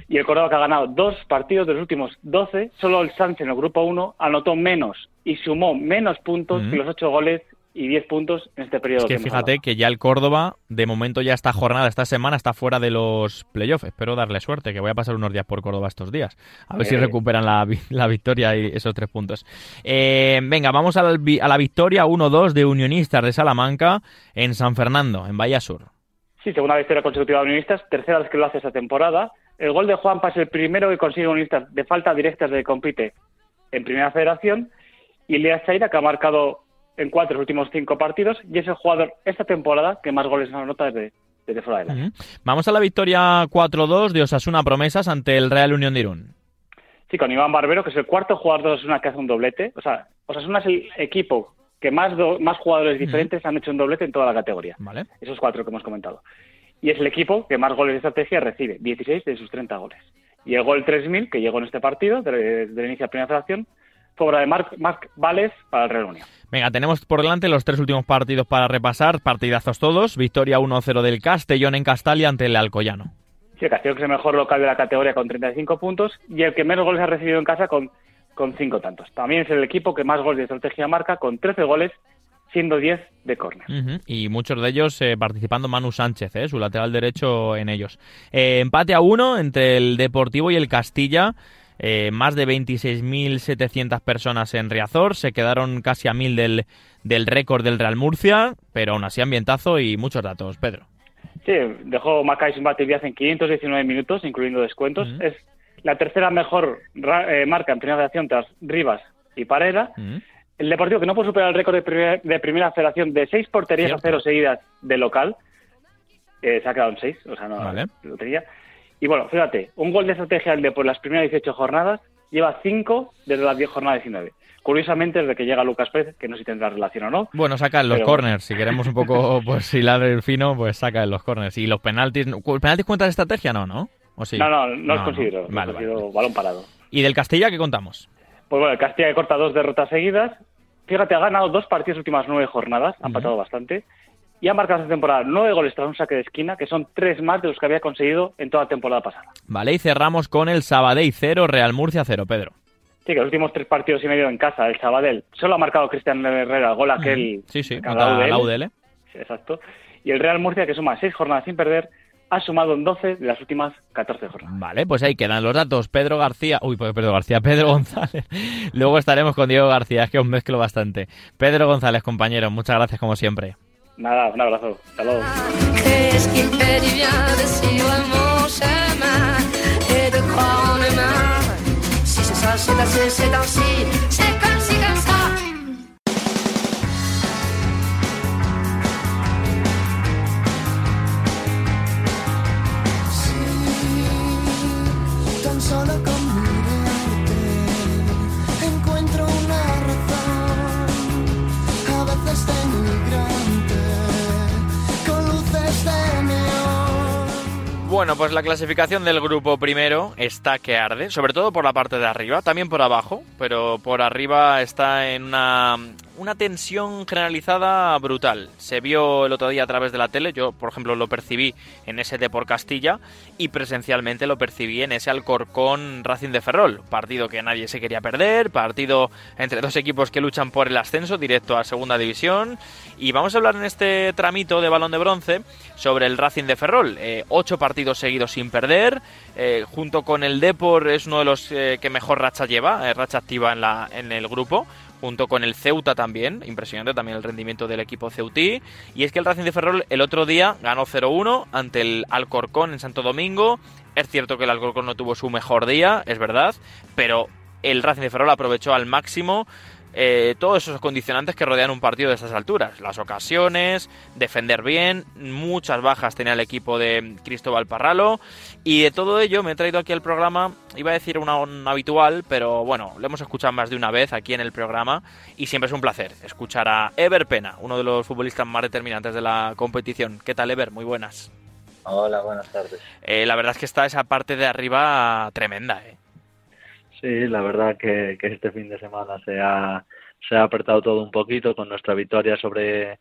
y el Córdoba que ha ganado dos partidos de los últimos 12, solo el Sánchez en el grupo 1 anotó menos y sumó menos puntos que los 8 goles y 10 puntos en este periodo. Es que fíjate hablado. que ya el Córdoba, de momento ya esta jornada, esta semana, está fuera de los playoffs. Espero darle suerte, que voy a pasar unos días por Córdoba estos días. A ver si Eh. recuperan la, la victoria y esos tres puntos. Eh, venga, vamos al vi- a la victoria 1-2 de Unionistas de Salamanca en San Fernando, en Bahía Sur. Sí, segunda victoria consecutiva de Unionistas, tercera vez que lo hace esta temporada. El gol de Juanpa es el primero que consigue Unionistas de falta directa desde que compite en Primera Federación. Y Lea Chaira, que ha marcado en cuatro de los últimos cinco partidos, y es el jugador esta temporada que más goles anota desde, desde fuera del área. Ujú. Vamos a la victoria 4-2 de Osasuna Promesas ante el Real Unión de Irún. Sí, con Iván Barbero, que es el cuarto jugador de Osasuna que hace un doblete. O sea, Osasuna es el equipo que más, do- más jugadores diferentes han hecho un doblete en toda la categoría. ¿Vale? Esos cuatro que hemos comentado. Y es el equipo que más goles de estrategia recibe, 16 de sus 30 goles. Y el gol 3.000, que llegó en este partido, desde el inicio de la primera fracción, fue obra de Marc, Marc Vales para el Real Unión. Venga, tenemos por delante los tres últimos partidos para repasar. Partidazos todos. Victoria 1-0 del Castellón en Castalia ante el Alcoyano. Sí, el Castellón que es el mejor local de la categoría con 35 puntos y el que menos goles ha recibido en casa con, con 5 tantos. También es el equipo que más goles de estrategia marca con 13 goles, siendo 10 de córner. Y muchos de ellos eh, participando Manu Sánchez, eh, su lateral derecho en ellos. Eh, empate a uno entre el Deportivo y el Castilla. Eh, más de 26.700 personas en Riazor. Se quedaron casi a mil del, del récord del Real Murcia. Pero aún así ambientazo y muchos datos, Pedro. Sí, dejó Macay sin bate en 519 minutos, incluyendo descuentos. Es la tercera mejor eh, marca en primera federación tras Rivas y Parera. Ujú. El Deportivo que no puede superar el récord de, primer- de primera federación de seis porterías Cierto. a cero seguidas de local. Eh, se ha quedado en seis, o sea, no Vale. lo tenía. Y bueno, fíjate, un gol de estrategia de por las primeras 18 jornadas lleva cinco desde las 10 jornadas 19. Curiosamente, desde que llega Lucas Pérez, que no sé si tendrá relación o no, Bueno, saca en los Pero- corners. Si queremos un poco pues hilar el fino, pues saca en los corners. Y los penaltis. ¿Los penaltis cuentan de estrategia? No, ¿no? ¿O sí? no, no, no, los considero, los Vale, considero vale. balón parado. ¿Y del Castilla qué contamos? Pues bueno, el Castilla que corta dos derrotas seguidas. Fíjate, ha ganado dos partidos últimas nueve jornadas, ha Ujú. empatado bastante. Y ha marcado esta temporada nueve goles tras un saque de esquina, que son tres más de los que había conseguido en toda la temporada pasada. Vale, y cerramos con el Sabadell 0, Real Murcia 0, Pedro. Sí, que los últimos tres partidos y medio en casa, el Sabadell, solo ha marcado Cristian Herrera el gol aquel. Sí, sí, contra la UDL. UDL. Sí, exacto. Y el Real Murcia, que suma seis jornadas sin perder, ha sumado en 12 de las últimas 14 jornadas. Vale, pues ahí quedan los datos. Pedro García, uy, pues Pedro García, Pedro González. Luego estaremos con Diego García, es que os mezclo bastante. Pedro González, compañero, muchas gracias como siempre. Nada, un abrazo. Hasta luego. Qu'est-ce qui Bueno, pues la clasificación del grupo primero está que arde, sobre todo por la parte de arriba, también por abajo, pero por arriba está en una, una tensión generalizada brutal. Se vio el otro día a través de la tele, yo por ejemplo lo percibí en ese por Castilla y presencialmente lo percibí en ese Alcorcón Racing de Ferrol, partido que nadie se quería perder, partido entre dos equipos que luchan por el ascenso directo a Segunda División y vamos a hablar en este tramito de balón de bronce sobre el Racing de Ferrol. Eh, ocho partidos seguidos sin perder, eh, junto con el Depor es uno de los eh, que mejor racha lleva, racha activa en, la, en el grupo junto con el Ceuta también, impresionante también el rendimiento del equipo ceutí, y es que el Racing de Ferrol el otro día ganó 0-1 ante el Alcorcón en Santo Domingo, es cierto que el Alcorcón no tuvo su mejor día, es verdad, pero el Racing de Ferrol aprovechó al máximo eh, todos esos condicionantes que rodean un partido de esas alturas. Las ocasiones, defender bien, muchas bajas tenía el equipo de Cristóbal Parralo. Y de todo ello me he traído aquí al programa, iba a decir una, un habitual, pero bueno, lo hemos escuchado más de una vez aquí en el programa. Y siempre es un placer escuchar a Ever Pena, uno de los futbolistas más determinantes de la competición. ¿Qué tal, Ever? Muy buenas. Hola, buenas tardes. Eh, la verdad es que está esa parte de arriba tremenda, ¿eh? Sí, la verdad que, que este fin de semana se ha, apretado todo un poquito con nuestra victoria sobre,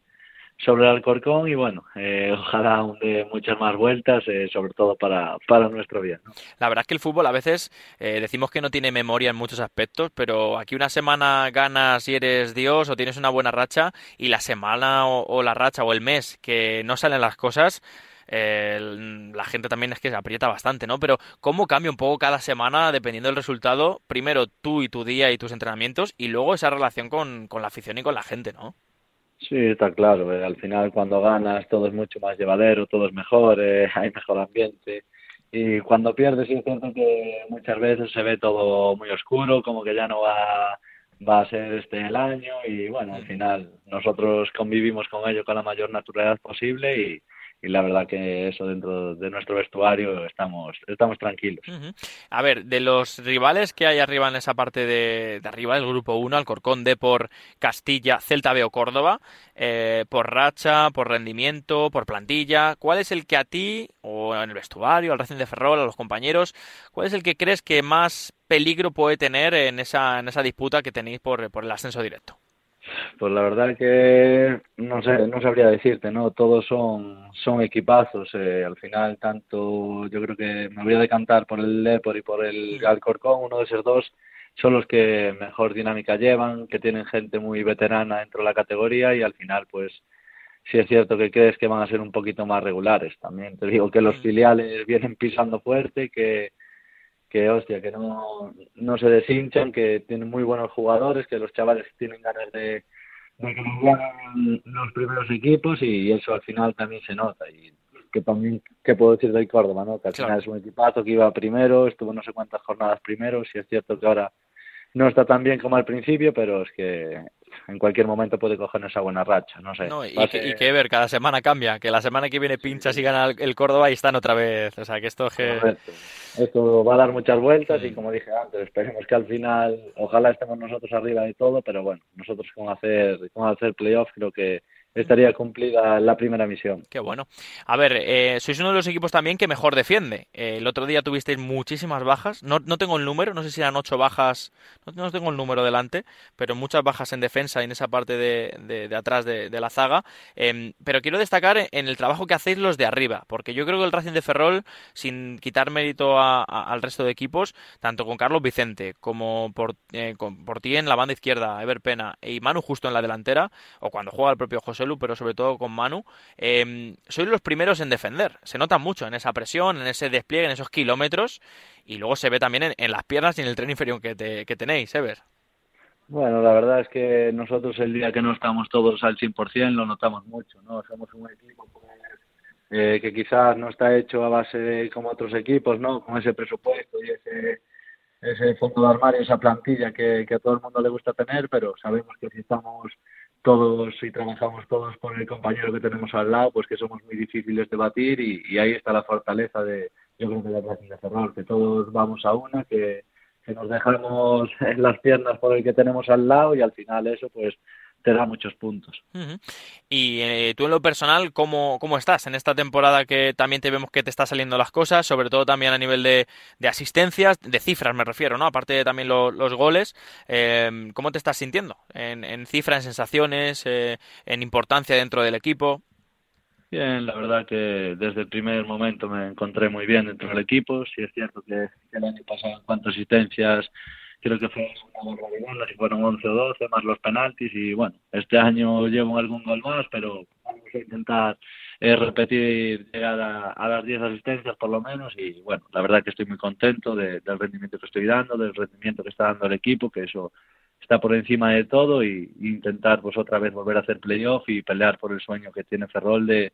sobre el Alcorcón y bueno, eh, ojalá de muchas más vueltas, eh, sobre todo para, para nuestro bien. La verdad es que el fútbol a veces eh, decimos que no tiene memoria en muchos aspectos, pero aquí una semana ganas y eres Dios o tienes una buena racha y la semana o la racha o el mes que no salen las cosas, eh, la gente también es que se aprieta bastante, ¿no? Pero cómo cambia un poco cada semana dependiendo del resultado, primero tú y tu día y tus entrenamientos y luego esa relación con, con la afición y con la gente, ¿no? Sí, está claro. eh, al final, cuando ganas, todo es mucho más llevadero, todo es mejor, eh, hay mejor ambiente. Y cuando pierdes, sí es cierto que muchas veces se ve todo muy oscuro, como que ya no va, va a ser este el año. Y bueno, al final, nosotros convivimos con ello con la mayor naturalidad posible y, y la verdad que eso dentro de nuestro vestuario estamos estamos tranquilos. A ver, de los rivales que hay arriba en esa parte de, de arriba del grupo 1, Alcorcón, Depor, Castilla, Celta B o Córdoba, eh, por racha, por rendimiento, por plantilla, ¿cuál es el que a ti, o en el vestuario, al Racing de Ferrol, a los compañeros, cuál es el que crees que más peligro puede tener en esa, en esa disputa que tenéis por, por el ascenso directo? Pues la verdad que no sé, no sabría decirte, ¿no? Todos son, son equipazos. eh, al final, tanto yo creo que me voy a decantar por el Depor y por el Alcorcón, uno de esos dos son los que mejor dinámica llevan, que tienen gente muy veterana dentro de la categoría y al final, pues sí es cierto que crees que van a ser un poquito más regulares. También te digo que los filiales vienen pisando fuerte, que que hostia, que no, no se deshinchan, que tienen muy buenos jugadores, que los chavales tienen ganas de, de que les ganen los primeros equipos y eso al final también se nota. Y que también, ¿qué puedo decir del Córdoba? ¿no? Que al Claro. final es un equipazo que iba primero, estuvo no sé cuántas jornadas primero, si es cierto que ahora no está tan bien como al principio, pero es que en cualquier momento puede coger esa buena racha, no sé. No, y, que, y ser- que ver, cada semana cambia, que la semana que viene pinchas y gana el, Córdoba y están otra vez. O sea, que esto es que... Esto va a dar muchas vueltas y como dije antes, esperemos que al final, ojalá estemos nosotros arriba de todo, pero bueno, nosotros con hacer, con hacer playoff creo que estaría cumplida la primera misión. Qué bueno. A ver, eh, sois uno de los equipos también que mejor defiende. Eh, el otro día tuvisteis muchísimas bajas. No, no tengo el número, no sé si eran ocho bajas. No, no tengo el número delante, pero muchas bajas en defensa y en esa parte de, de- atrás de, la zaga. Em, pero quiero destacar en el trabajo que hacéis los de arriba, porque yo creo que el Racing de Ferrol, sin quitar mérito a- al resto de equipos, tanto con Carlos Vicente como por, eh, con- por ti en la banda izquierda, Ever Pena y Manu justo en la delantera, o cuando juega el propio José Pero sobre todo con Manu, eh, sois los primeros en defender. Se nota mucho en esa presión, en ese despliegue, en esos kilómetros, y luego se ve también en, las piernas y en el tren inferior que, te- que tenéis, Ever. Bueno, la verdad es que nosotros el día que no estamos todos al 100% lo notamos mucho, ¿no? Somos un equipo pues, eh, que quizás no está hecho a base de como otros equipos, ¿no? Con ese presupuesto y ese, ese fondo de armario, esa plantilla que, que a todo el mundo le gusta tener, pero sabemos que si estamos todos y trabajamos todos por el compañero que tenemos al lado, pues que somos muy difíciles de batir y, y ahí está la fortaleza de, yo creo que de Racing de Ferrol, que todos vamos a una, que, que nos dejamos en las piernas por el que tenemos al lado y al final eso pues te da muchos puntos. Y eh, tú en lo personal, ¿cómo, ¿cómo estás en esta temporada que también te vemos que te están saliendo las cosas, sobre todo también a nivel de, de asistencias, de cifras me refiero, ¿no? Aparte de también lo- los goles, eh, ¿cómo te estás sintiendo en, en cifras, en sensaciones, eh, en importancia dentro del equipo? Bien, la verdad que desde el primer momento me encontré muy bien dentro del equipo. Sí es cierto que el año pasado en cuanto a asistencias creo que fue una barbaridad, si fueron 11 o 12 más los penaltis y bueno, este año llevo algún gol más, pero vamos a intentar eh, repetir llegar a, a las 10 asistencias por lo menos y bueno, la verdad que estoy muy contento de- del rendimiento que estoy dando, del rendimiento que está dando el equipo, que eso está por encima de todo y, y intentar pues otra vez volver a hacer playoff y pelear por el sueño que tiene Ferrol de,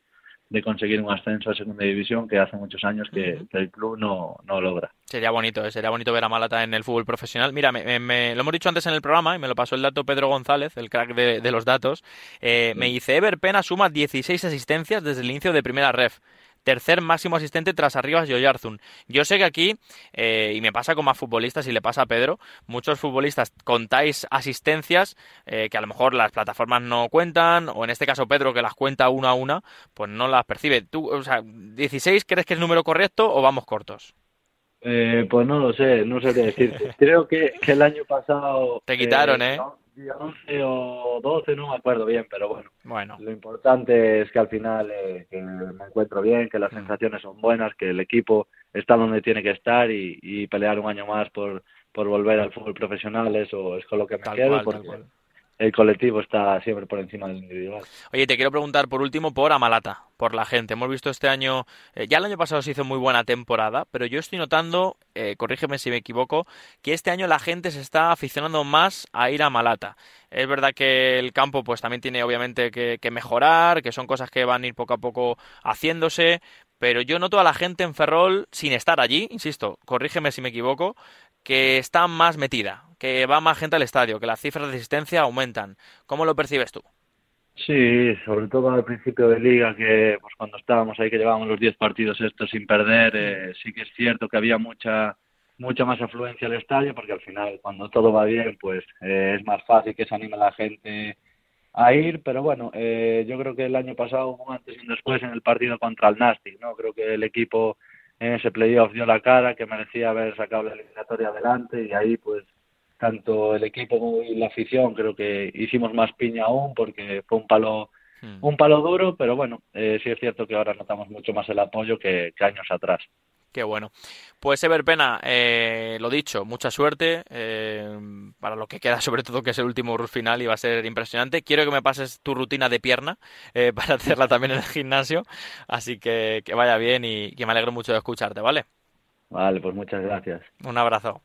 de conseguir un ascenso a segunda división que hace muchos años que, que el club no, no logra. Sería bonito, eh, sería bonito ver a Malata en el fútbol profesional. Mira, me, me- me- lo hemos dicho antes en el programa y me lo pasó el dato Pedro González, el crack de, de los datos. Eh, Me dice, Ever Pena suma 16 asistencias desde el inicio de primera ref. Tercer máximo asistente tras Arribas y Oyarzún. Yo sé que aquí, eh, y me pasa con más futbolistas y le pasa a Pedro, muchos futbolistas contáis asistencias eh, que a lo mejor las plataformas no cuentan, o en este caso Pedro que las cuenta una a una, pues no las percibe. ¿Tú, o sea, 16 crees que es número correcto o vamos cortos? Eh, pues no lo sé, no sabría decirte. Creo que, que el año pasado... Te quitaron, ¿eh? no, 11 o 12, no me acuerdo bien, pero bueno. Bueno. Lo importante es que al final eh, que me encuentro bien, que las Mm. sensaciones son buenas, que el equipo está donde tiene que estar y, y pelear un año más por, por volver al fútbol profesional, eso es con lo que me Tal quedo, cual, porque. El colectivo está siempre por encima del individual. Oye, te quiero preguntar por último por Amalata, por la gente. Hemos visto este año, eh, ya el año pasado se hizo muy buena temporada, pero yo estoy notando, eh, corrígeme si me equivoco, que este año la gente se está aficionando más a ir a Malata. Es verdad que el campo pues también tiene obviamente que, que mejorar, que son cosas que van a ir poco a poco haciéndose, pero yo noto a la gente en Ferrol, sin estar allí, insisto, corrígeme si me equivoco, que está más metida, que va más gente al estadio, que las cifras de asistencia aumentan. ¿Cómo lo percibes tú? Sí, sobre todo al principio de liga, que pues cuando estábamos ahí, que llevábamos los 10 partidos estos sin perder, eh, sí que es cierto que había mucha mucha más afluencia al estadio, porque al final cuando todo va bien, pues eh, es más fácil que se anime la gente a ir, pero bueno, eh, yo creo que el año pasado hubo antes y un después en el partido contra el Nastic, ¿no? Creo que el equipo en ese playoff dio la cara, que merecía haber sacado la eliminatoria adelante y ahí pues tanto el equipo como la afición creo que hicimos más piña aún porque fue un palo Hmm. un palo duro, pero bueno, eh, sí es cierto que ahora notamos mucho más el apoyo que, que años atrás. Qué bueno. Pues Ever Pena, eh, lo dicho, mucha suerte eh, para lo que queda, sobre todo que es el último final y va a ser impresionante. Quiero que me pases tu rutina de pierna eh, para hacerla también en el gimnasio, así que que vaya bien y que me alegro mucho de escucharte, ¿vale? Vale, pues muchas gracias. Un abrazo.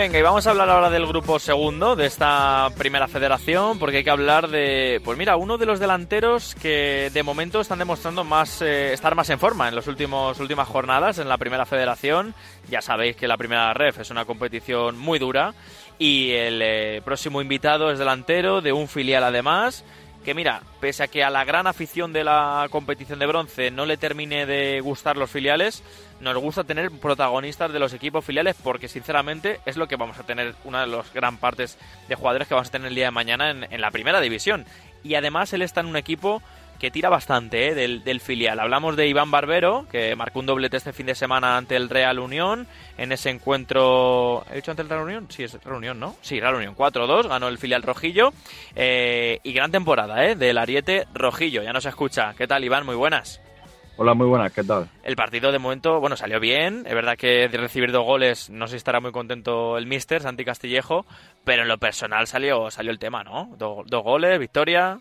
Venga, y vamos a hablar ahora del grupo segundo de esta primera federación, porque hay que hablar de, pues mira, uno de los delanteros que de momento están demostrando más eh, estar más en forma en las últimas jornadas en la primera federación. Ya sabéis que la primera ref es una competición muy dura y el eh, próximo invitado es delantero de un filial además. Que mira, pese a que a la gran afición de la competición de bronce no le termine de gustar los filiales, nos gusta tener protagonistas de los equipos filiales porque sinceramente es lo que vamos a tener, una de las gran partes de jugadores que vamos a tener el día de mañana en, en la primera división. Y además él está en un equipo que tira bastante ¿eh? del, filial. Hablamos de Iván Barbero, que marcó un doblete este fin de semana ante el Real Unión. En ese encuentro... ¿He dicho ante el Real Unión? Sí, es Real Unión, ¿no? Sí, Real Unión. 4-2, ganó el filial Rojillo. Eh, y gran temporada, ¿eh? Del Ariete Rojillo. Ya nos escucha. ¿Qué tal, Iván? Muy buenas. Hola, muy buenas, ¿qué tal? El partido de momento, bueno, salió bien. Es verdad que de recibir dos goles no sé si estará muy contento el Mister, Santi Castillejo, pero en lo personal salió, salió el tema, ¿no? Do- dos goles, victoria.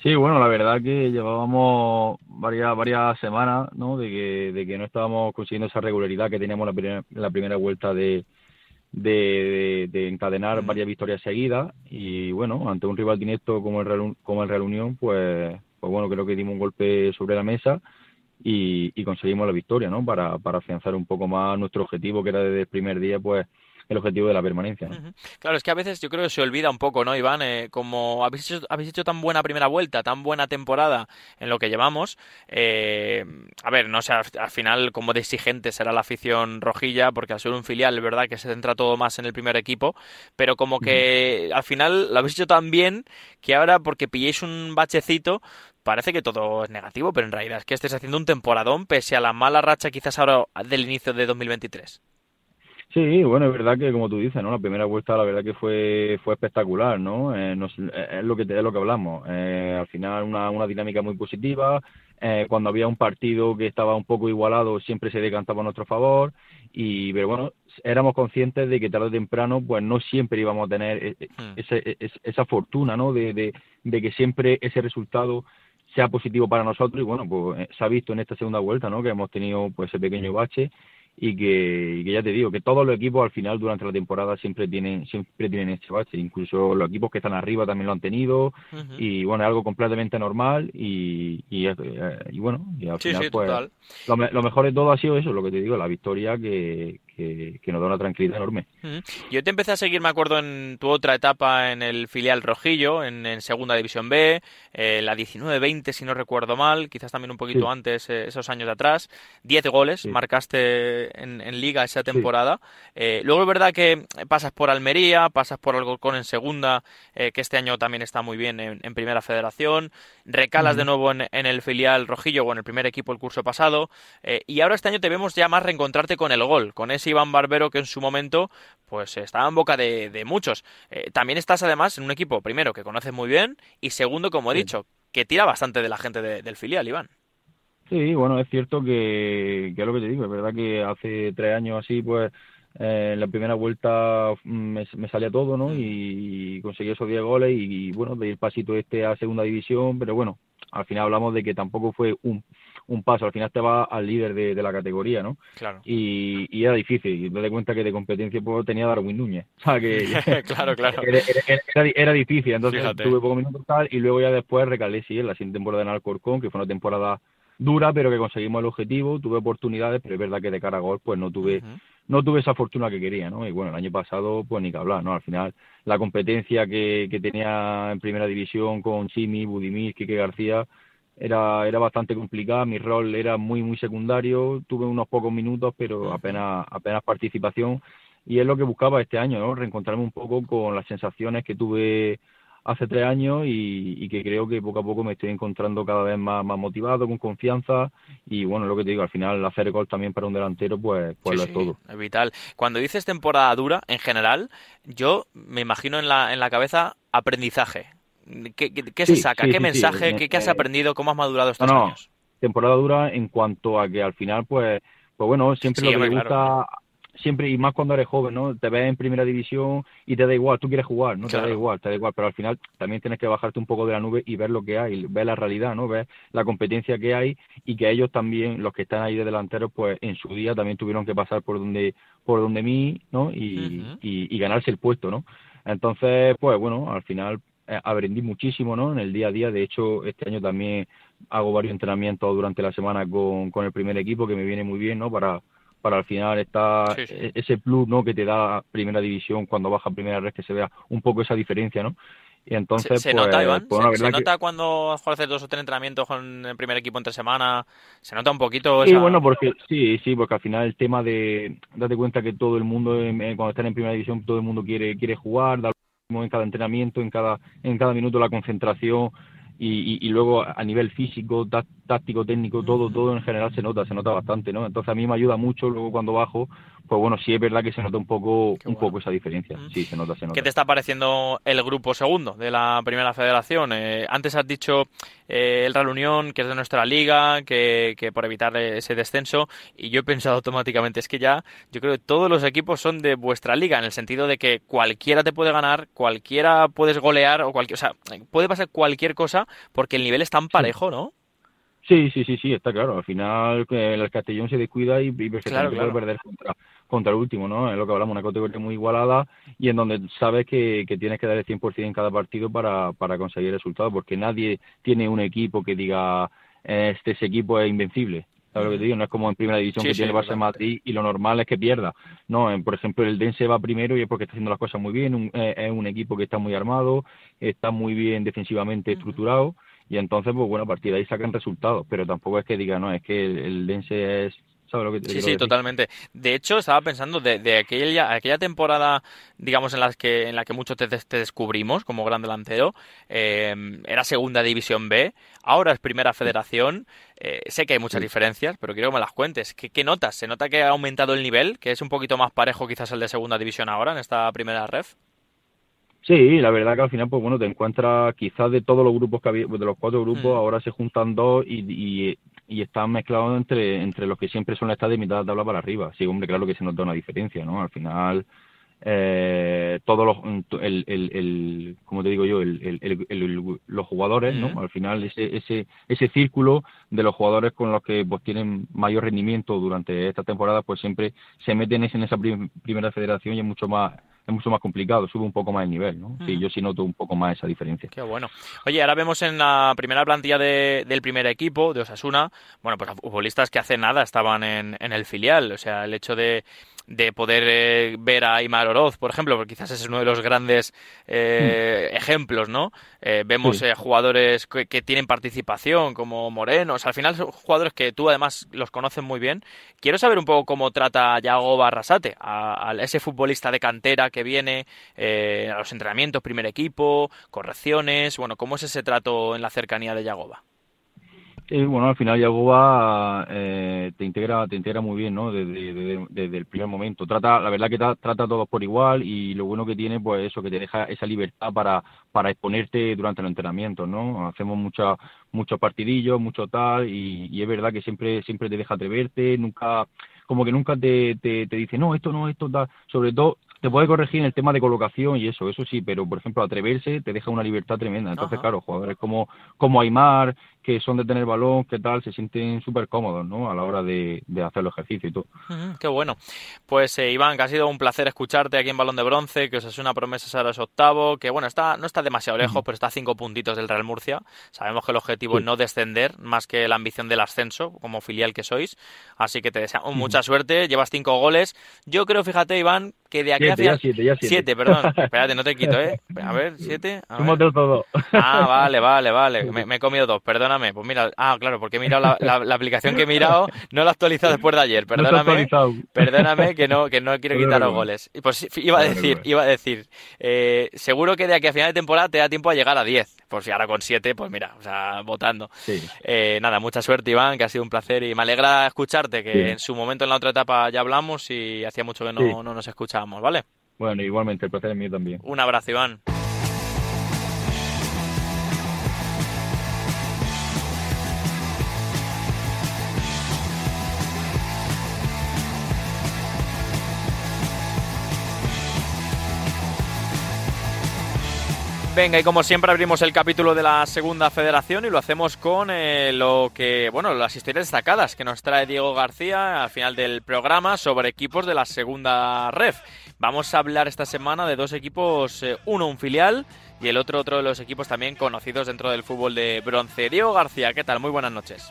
Sí, bueno, la verdad que llevábamos varias varias semanas, ¿no? De que, de que no estábamos consiguiendo esa regularidad que teníamos la primera, la primera vuelta de, de, de, encadenar varias victorias seguidas y bueno, ante un rival directo como el Real, como el Real Unión, pues, pues bueno, creo que dimos un golpe sobre la mesa y, y conseguimos la victoria, ¿no? Para, para afianzar un poco más nuestro objetivo, que era desde el primer día, pues el objetivo de la permanencia. ¿no? Claro, es que a veces yo creo que se olvida un poco, ¿no, Iván? Eh, como habéis hecho, habéis hecho tan buena primera vuelta, tan buena temporada en lo que llevamos, eh, a ver, no sé, al final como de exigente será la afición rojilla, porque al ser un filial, es verdad que se centra todo más en el primer equipo, pero como que al final lo habéis hecho tan bien que ahora, porque pilléis un bachecito, parece que todo es negativo, pero en realidad es que estés haciendo un temporadón pese a la mala racha quizás ahora del inicio de 2023. Sí, bueno, es verdad que como tú dices, ¿no? La primera vuelta la verdad que fue fue espectacular, ¿no? Eh, nos, eh, es lo que es lo que hablamos. Eh, al final una, una dinámica muy positiva. Eh, cuando había un partido que estaba un poco igualado siempre se decantaba a nuestro favor y pero bueno éramos conscientes de que tarde o temprano pues no siempre íbamos a tener Hmm. ese- ese- esa fortuna, ¿no? De, de, de que siempre ese resultado sea positivo para nosotros y bueno pues eh, se ha visto en esta segunda vuelta, ¿no? Que hemos tenido pues ese pequeño bache y que, y que ya te digo que todos los equipos al final durante la temporada siempre tienen siempre tienen ese bache. Incluso los equipos que están arriba también lo han tenido y bueno es algo completamente normal y y, eh, y bueno y al Sí, final sí, pues lo, lo mejor de todo ha sido eso lo que te digo la victoria que, que, que nos da una tranquilidad enorme. Yo te empecé a seguir, me acuerdo, en tu otra etapa en el filial Rojillo, en, en Segunda División B, eh, la 19-20, si no recuerdo mal, quizás también un poquito Sí. antes, eh, esos años de atrás. 10 goles Sí. marcaste en, en Liga esa temporada. Eh, luego es verdad que pasas por Almería, pasas por Alcorcón en Segunda, que este año también está muy bien en, en Primera Federación. Recalas de nuevo en, en el filial Rojillo o en el primer equipo el curso pasado. Y ahora este año te vemos ya más reencontrarte con el gol, con ese Iván Barbero que en su momento pues estaba en boca de, de muchos. Eh, también estás además en un equipo, primero, que conoces muy bien y segundo, como he Sí. dicho, que tira bastante de la gente de- del filial, Iván. Sí, bueno, es cierto que, que es lo que te digo, es verdad que hace tres años así, pues eh, en la primera vuelta mm, me, me salía todo, ¿no? Y, conseguí esos 10 goles y, bueno, de ir pasito este a segunda división, pero bueno, al final hablamos de que tampoco fue un, un paso, al final te va al líder de, de la categoría, ¿no? Claro. Y, y era difícil, y te das cuenta que de competencia pues, tenía Darwin Núñez, o sea que claro, claro. era, era, era, era difícil, entonces Fíjate. tuve pocos minutos tal, y luego ya después recalé, sí, en la siguiente temporada en Alcorcón, que fue una temporada dura, pero que conseguimos el objetivo, tuve oportunidades, pero es verdad que de cara a gol, pues no tuve, no tuve esa fortuna que quería, ¿no? Y bueno, el año pasado, pues ni que hablar, ¿no? Al final, la competencia que, que tenía en primera división con Chimi, Budimir, Quique García, era, era bastante complicada, mi rol era muy, muy secundario, tuve unos pocos minutos, pero apenas, apenas participación, y es lo que buscaba este año, ¿no? Reencontrarme un poco con las sensaciones que tuve hace tres años y, y que creo que poco a poco me estoy encontrando cada vez más, más motivado, con confianza y bueno, lo que te digo, al final hacer gol también para un delantero pues, pues Sí, lo sí, es todo. es vital. Cuando dices temporada dura, en general, yo me imagino en la, en la cabeza aprendizaje. ¿Qué, qué- qué se saca? sí, ¿Qué sí, mensaje? ¿Qué, qué has eh, aprendido? ¿Cómo has madurado estos no, no, años? temporada dura en cuanto a que al final pues pues bueno, siempre lo que me gusta claro. siempre y más cuando eres joven, ¿no? Te ves en primera división y te da igual, tú quieres jugar, no te da igual, te da igual, pero al final también tienes que bajarte un poco de la nube y ver lo que hay, ver la realidad, ¿no? Ver la competencia que hay y que ellos también, los que están ahí de delanteros, pues en su día también tuvieron que pasar por donde por donde mí, ¿no? Y, y, y ganarse el puesto, ¿no? Entonces, pues bueno, al final aprendí muchísimo, ¿no? En el día a día, de hecho, este año también hago varios entrenamientos durante la semana con, con el primer equipo, que me viene muy bien, ¿no? Para, para al final estar Sí, sí. e- ese plus, ¿no? Que te da primera división cuando baja primera red, que se vea un poco esa diferencia, ¿no? Y entonces, ¿Se, se pues, nota, Iván? pues, ¿Se, que- nota cuando haces dos o tres entrenamientos con el primer equipo entre semana? ¿Se nota un poquito Sí, esa- bueno, porque sí, sí, porque al final el tema de date cuenta que todo el mundo cuando están en primera división todo el mundo quiere quiere jugar, dar en cada entrenamiento, en cada en cada minuto la concentración y, y, y luego a nivel físico, tá- táctico, técnico, todo todo en general se nota, se nota bastante, ¿no? Entonces a mí me ayuda mucho luego cuando bajo, pues bueno, sí es verdad que se nota un poco Qué un bueno. poco esa diferencia. Mm. Sí, se nota, se nota. ¿Qué te está pareciendo el grupo segundo de la primera federación? Eh, antes has dicho eh, el Real Unión, que es de nuestra liga, que, que por evitar ese descenso, y yo he pensado automáticamente, es que ya, yo creo que todos los equipos son de vuestra liga, en el sentido de que cualquiera te puede ganar, cualquiera puedes golear, o cualquier, o sea, puede pasar cualquier cosa, porque el nivel es tan parejo, ¿no? Sí, sí, sí, sí, está claro. Al final eh, el Castellón se descuida y, y Claro, puede claro. perder contra, contra el último, ¿no? Es lo que hablamos, una categoría muy igualada y en donde sabes que, que tienes que dar el 100% en cada partido para, para conseguir resultados, porque nadie tiene un equipo que diga eh, este ese equipo es invencible. ¿Sabes lo que te digo? No es como en primera división Sí, que sí, tiene Barça totalmente. Madrid y lo normal es que pierda. No, en- por ejemplo, el Dense va primero y es porque está haciendo las cosas muy bien, un- eh, es un equipo que está muy armado, está muy bien defensivamente estructurado y entonces, pues bueno, a partir de ahí sacan resultados, pero tampoco es que diga, no, es que el, el Dense es, ¿sabes lo que te Sí, sí, decir? totalmente. De hecho, estaba pensando de, de aquella, aquella temporada, digamos, en, las que, en la que muchos te, te descubrimos como gran delantero, eh, era segunda división B, ahora es primera federación. eh, sé que hay muchas Sí. diferencias, pero quiero que me las cuentes. ¿Qué, qué notas? ¿Se nota que ha aumentado el nivel? ¿Que es un poquito más parejo quizás el de segunda división ahora, en esta primera ref? Sí, la verdad que al final, pues bueno, te encuentras quizás de todos los grupos que había, de los cuatro grupos, Mm. ahora se juntan dos y, y, y están mezclados entre, entre los que siempre suelen estar de mitad de la tabla para arriba. Sí, hombre, claro que se nota una diferencia, ¿no? Al final, eh, todos los, el, el, el, como te digo yo, el, el, los jugadores, ¿no? Ujú. Al final, ese, ese, ese círculo de los jugadores con los que pues tienen mayor rendimiento durante esta temporada, pues siempre se meten en esa prim- primera federación y es mucho más es mucho más complicado, sube un poco más el nivel, ¿no? Sí, yo sí noto un poco más esa diferencia. Qué bueno. Oye, ahora vemos en la primera plantilla de- del primer equipo, de Osasuna, bueno, pues futbolistas que hace nada estaban en, en el filial. O sea, el hecho de, de poder eh, ver a Aymar Oroz, por ejemplo, porque quizás ese es uno de los grandes eh, ejemplos, ¿no? Eh, vemos Sí. eh, jugadores que, que tienen participación, como Moreno. O sea, al final son jugadores que tú además los conoces muy bien. Quiero saber un poco cómo trata Yago Barrasate, a, a ese futbolista de cantera que viene eh, a los entrenamientos, primer equipo, correcciones. Bueno, ¿cómo es ese trato en la cercanía de Yagoba? Eh, bueno, al final Yagoba eh, te integra te integra muy bien, ¿no? Desde, desde- desde el primer momento. Trata, la verdad que tra- trata a todos por igual y lo bueno que tiene, pues eso, que te deja esa libertad para, para exponerte durante los entrenamientos, ¿no? Hacemos mucha, muchos partidillos, mucho tal y, y es verdad que siempre, siempre te deja atreverte, nunca, como que nunca te, te, te dice, no, esto no, esto tal. Sobre todo, te puede corregir en el tema de colocación y eso, eso sí, pero por ejemplo, atreverse te deja una libertad tremenda. Entonces, Ajá. claro, jugadores como, como Aymar, que son de tener balón, que tal, se sienten súper cómodos, ¿no? A la hora de, de hacer los ejercicios y todo. Qué bueno. Pues eh, Iván, que ha sido un placer escucharte aquí en Balón de Bronce, que os es una promesa ahora es octavo, que bueno, está, no está demasiado lejos, pero está a cinco puntitos del Real Murcia. Sabemos que el objetivo es no descender, más que la ambición del ascenso, como filial que sois. Así que te deseamos mucha suerte, llevas cinco goles. Yo creo, fíjate, Iván, que de aquí a Siete, ya final- siete, ya siete. Siete, perdón. Espérate, no te quito, ¿eh? A ver, siete. A ver. Todo. Ah, vale, vale, vale. Me, me he comido dos, perdóname. Pues mira, ah, claro, porque he mirado la, la- la aplicación que he mirado, no la he actualizado después de ayer. Perdóname. Perdóname que no, que no quiero quitaros preocupes. goles. Y Pues iba a decir, iba a decir, eh, seguro que de aquí a final de temporada te da tiempo a llegar a 10. Pues si ahora con 7, pues mira, o sea, votando. Sí. Eh, nada, mucha suerte Iván, que ha sido un placer y me alegra escucharte, que Sí. en su momento en la otra etapa ya hablamos y hacía mucho que no, Sí. no nos escuchábamos, ¿vale? Bueno, igualmente, el placer es mío también. Un abrazo Iván. Venga, y como siempre abrimos el capítulo de la segunda federación y lo hacemos con eh, lo que, bueno, las historias destacadas que nos trae Diego García al final del programa sobre equipos de la segunda ref. Vamos a hablar esta semana de dos equipos, eh, uno un filial y el otro otro de los equipos también conocidos dentro del fútbol de bronce. Diego García, ¿qué tal? Muy buenas noches.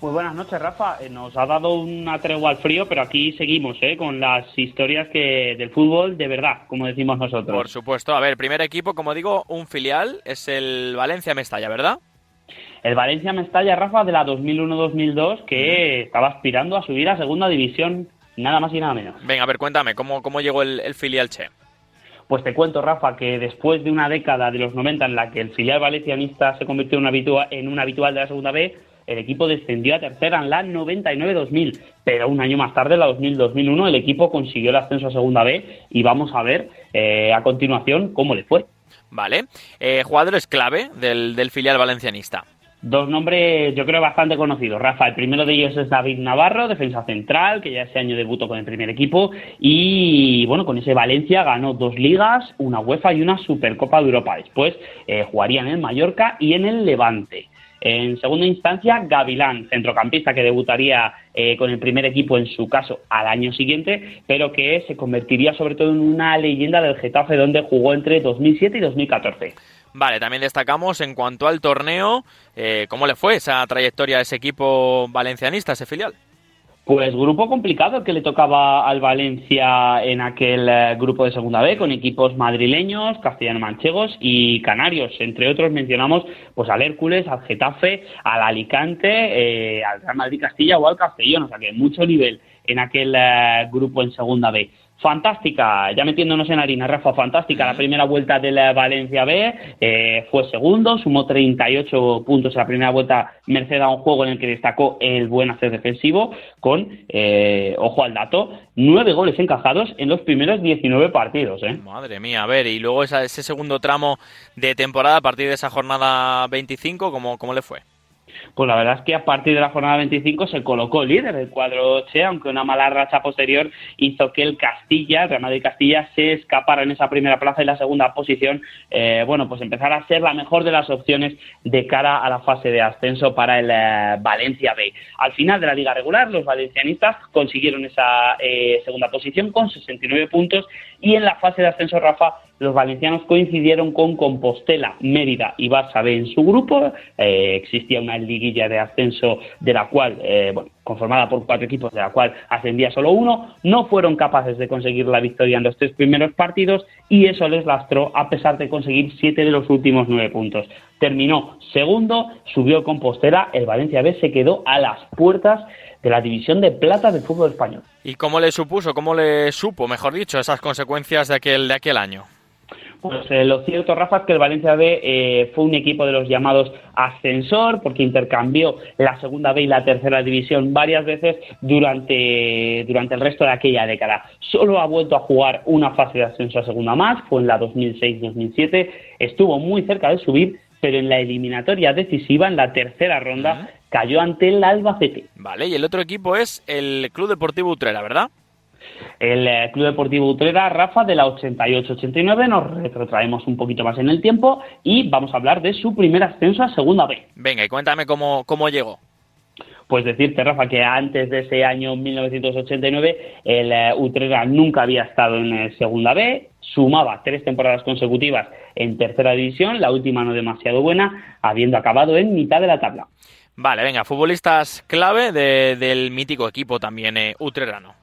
Muy buenas noches, Rafa. Eh, Nos ha dado una tregua al frío, pero aquí seguimos ¿eh? con las historias que del fútbol de verdad, como decimos nosotros. Por supuesto, a ver, primer equipo, como digo, un filial, es el Valencia Mestalla, ¿verdad? El Valencia Mestalla, Rafa, de la 2001-2002, que estaba aspirando a subir a segunda división, nada más y nada menos. Venga, a ver, cuéntame, ¿cómo, cómo llegó el, el filial Che? Pues te cuento, Rafa, que después de una década de los 90 en la que el filial valencianista se convirtió en habitual, en un habitual de la segunda B, el equipo descendió a tercera en la 99-2000, pero un año más tarde, en la 2000-2001, el equipo consiguió el ascenso a segunda B y vamos a ver eh, a continuación cómo le fue. Vale. Eh, jugadores clave del, del filial valencianista. Dos nombres, yo creo, bastante conocidos. Rafa, el primero de ellos es David Navarro, defensa central, que ya ese año debutó con el primer equipo. Y bueno, con ese Valencia ganó dos ligas, una UEFA y una Supercopa de Europa. Después eh, jugaría en el Mallorca y en el Levante. En segunda instancia, Gavilán, centrocampista que debutaría eh, con el primer equipo en su caso al año siguiente, pero que se convertiría sobre todo en una leyenda del Getafe donde jugó entre 2007 y 2014. Vale, también destacamos en cuanto al torneo, eh, ¿cómo le fue esa trayectoria a ese equipo valencianista, ese filial? Pues grupo complicado que le tocaba al Valencia en aquel eh, grupo de segunda B con equipos madrileños, castellano-manchegos y canarios. Entre otros mencionamos pues al Hércules, al Getafe, al Alicante, eh, al Real Madrid Castilla o al Castellón. O sea que mucho nivel en aquel eh, grupo en segunda B. Fantástica, ya metiéndonos en harina, Rafa, fantástica la primera vuelta de la Valencia B, eh, fue segundo, sumó 38 puntos en la primera vuelta, merced a un juego en el que destacó el buen hacer defensivo, con, eh, ojo al dato, nueve goles encajados en los primeros 19 partidos. ¿eh? Madre mía, a ver, y luego esa- ese segundo tramo de temporada a partir de esa jornada 25, ¿cómo, cómo le fue? Pues la verdad es que a partir de la jornada 25 se colocó líder del cuadro Che, aunque una mala racha posterior hizo que el Castilla, el Real Madrid Castilla, se escapara en esa primera plaza y la segunda posición, eh, bueno, pues empezara a ser la mejor de las opciones de cara a la fase de ascenso para el eh, Valencia B. Al final de la liga regular, los valencianistas consiguieron esa eh, segunda posición con 69 puntos y en la fase de ascenso, Rafa, los valencianos coincidieron con Compostela, Mérida y Barça B en su grupo. Eh, existía una liguilla de ascenso de la cual, eh, conformada por cuatro equipos, de la cual ascendía solo uno. No fueron capaces de conseguir la victoria en los tres primeros partidos y eso les lastró a pesar de conseguir siete de los últimos nueve puntos. Terminó segundo, subió Compostela, el Valencia B se quedó a las puertas de la división de plata del fútbol español. ¿Y cómo le supuso, cómo le supo, mejor dicho, esas consecuencias de aquel, de aquel año? Pues eh, lo cierto, Rafa, es que el Valencia B eh, fue un equipo de los llamados ascensor, porque intercambió la segunda B y la tercera división varias veces durante, durante el resto de aquella década. Solo ha vuelto a jugar una fase de ascenso a segunda más, fue en la 2006-2007, estuvo muy cerca de subir, pero en la eliminatoria decisiva, en la tercera ronda, cayó ante el Albacete. Vale, y el otro equipo es el Club Deportivo Utrera, ¿verdad? El eh, Club Deportivo Utrera, Rafa, de la 88-89, nos retrotraemos un poquito más en el tiempo y vamos a hablar de su primer ascenso a Segunda B. Venga, y cuéntame cómo, cómo llegó. Pues decirte, Rafa, que antes de ese año 1989, el eh, Utrera nunca había estado en eh, Segunda B, sumaba tres temporadas consecutivas en Tercera División, la última no demasiado buena, habiendo acabado en mitad de la tabla. Vale, venga, futbolistas clave de- del mítico equipo también eh, utrerano.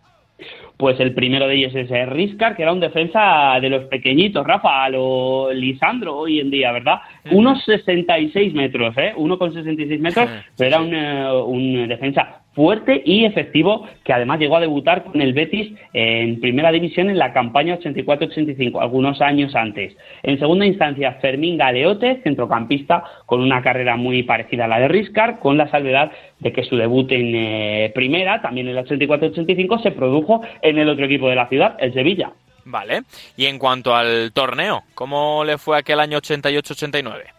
Pues el primero de ellos es eh, Riscar, que era un defensa de los pequeñitos, Rafa, a lo Lisandro hoy en día, ¿verdad? Unos 66 metros, ¿eh? Uno con 66 metros, pero era un, eh, un defensa fuerte y efectivo que además llegó a debutar con el Betis en primera división en la campaña 84-85, algunos años antes. En segunda instancia, Fermín Galeote, centrocampista, con una carrera muy parecida a la de Riscar, con la salvedad de que su debut en eh, primera, también en el 84-85, se produjo en el otro equipo de la ciudad, el Sevilla. Vale, y en cuanto al torneo, ¿cómo le fue aquel año 88-89?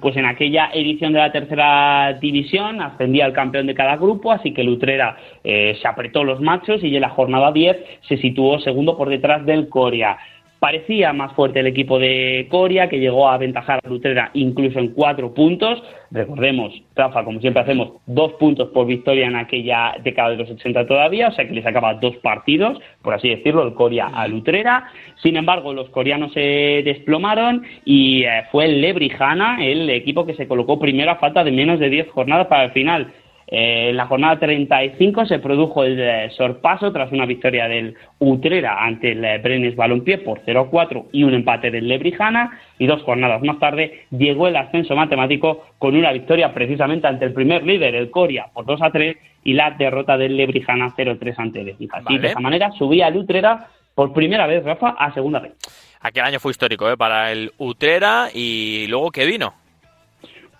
Pues en aquella edición de la tercera división ascendía el campeón de cada grupo, así que Lutrera eh, se apretó los machos y en la jornada 10 se situó segundo por detrás del Coria. Parecía más fuerte el equipo de Coria, que llegó a aventajar a Lutrera incluso en cuatro puntos. Recordemos, Rafa, como siempre hacemos, dos puntos por victoria en aquella década de los 80 todavía, o sea que le sacaba dos partidos, por así decirlo, el Coria a Lutrera. Sin embargo, los coreanos se desplomaron y eh, fue el Lebrijana el equipo que se colocó primero a falta de menos de 10 jornadas para el final. Eh, en la jornada 35 se produjo el eh, sorpaso tras una victoria del Utrera ante el eh, Brenes Balompié por 0-4 y un empate del Lebrijana y dos jornadas más tarde llegó el ascenso matemático con una victoria precisamente ante el primer líder, el Coria, por 2-3 y la derrota del Lebrijana 0-3 ante el. Así, Vale. de esa manera subía el Utrera por primera vez, Rafa, a segunda vez. Aquel año fue histórico ¿eh? para el Utrera y luego ¿qué vino?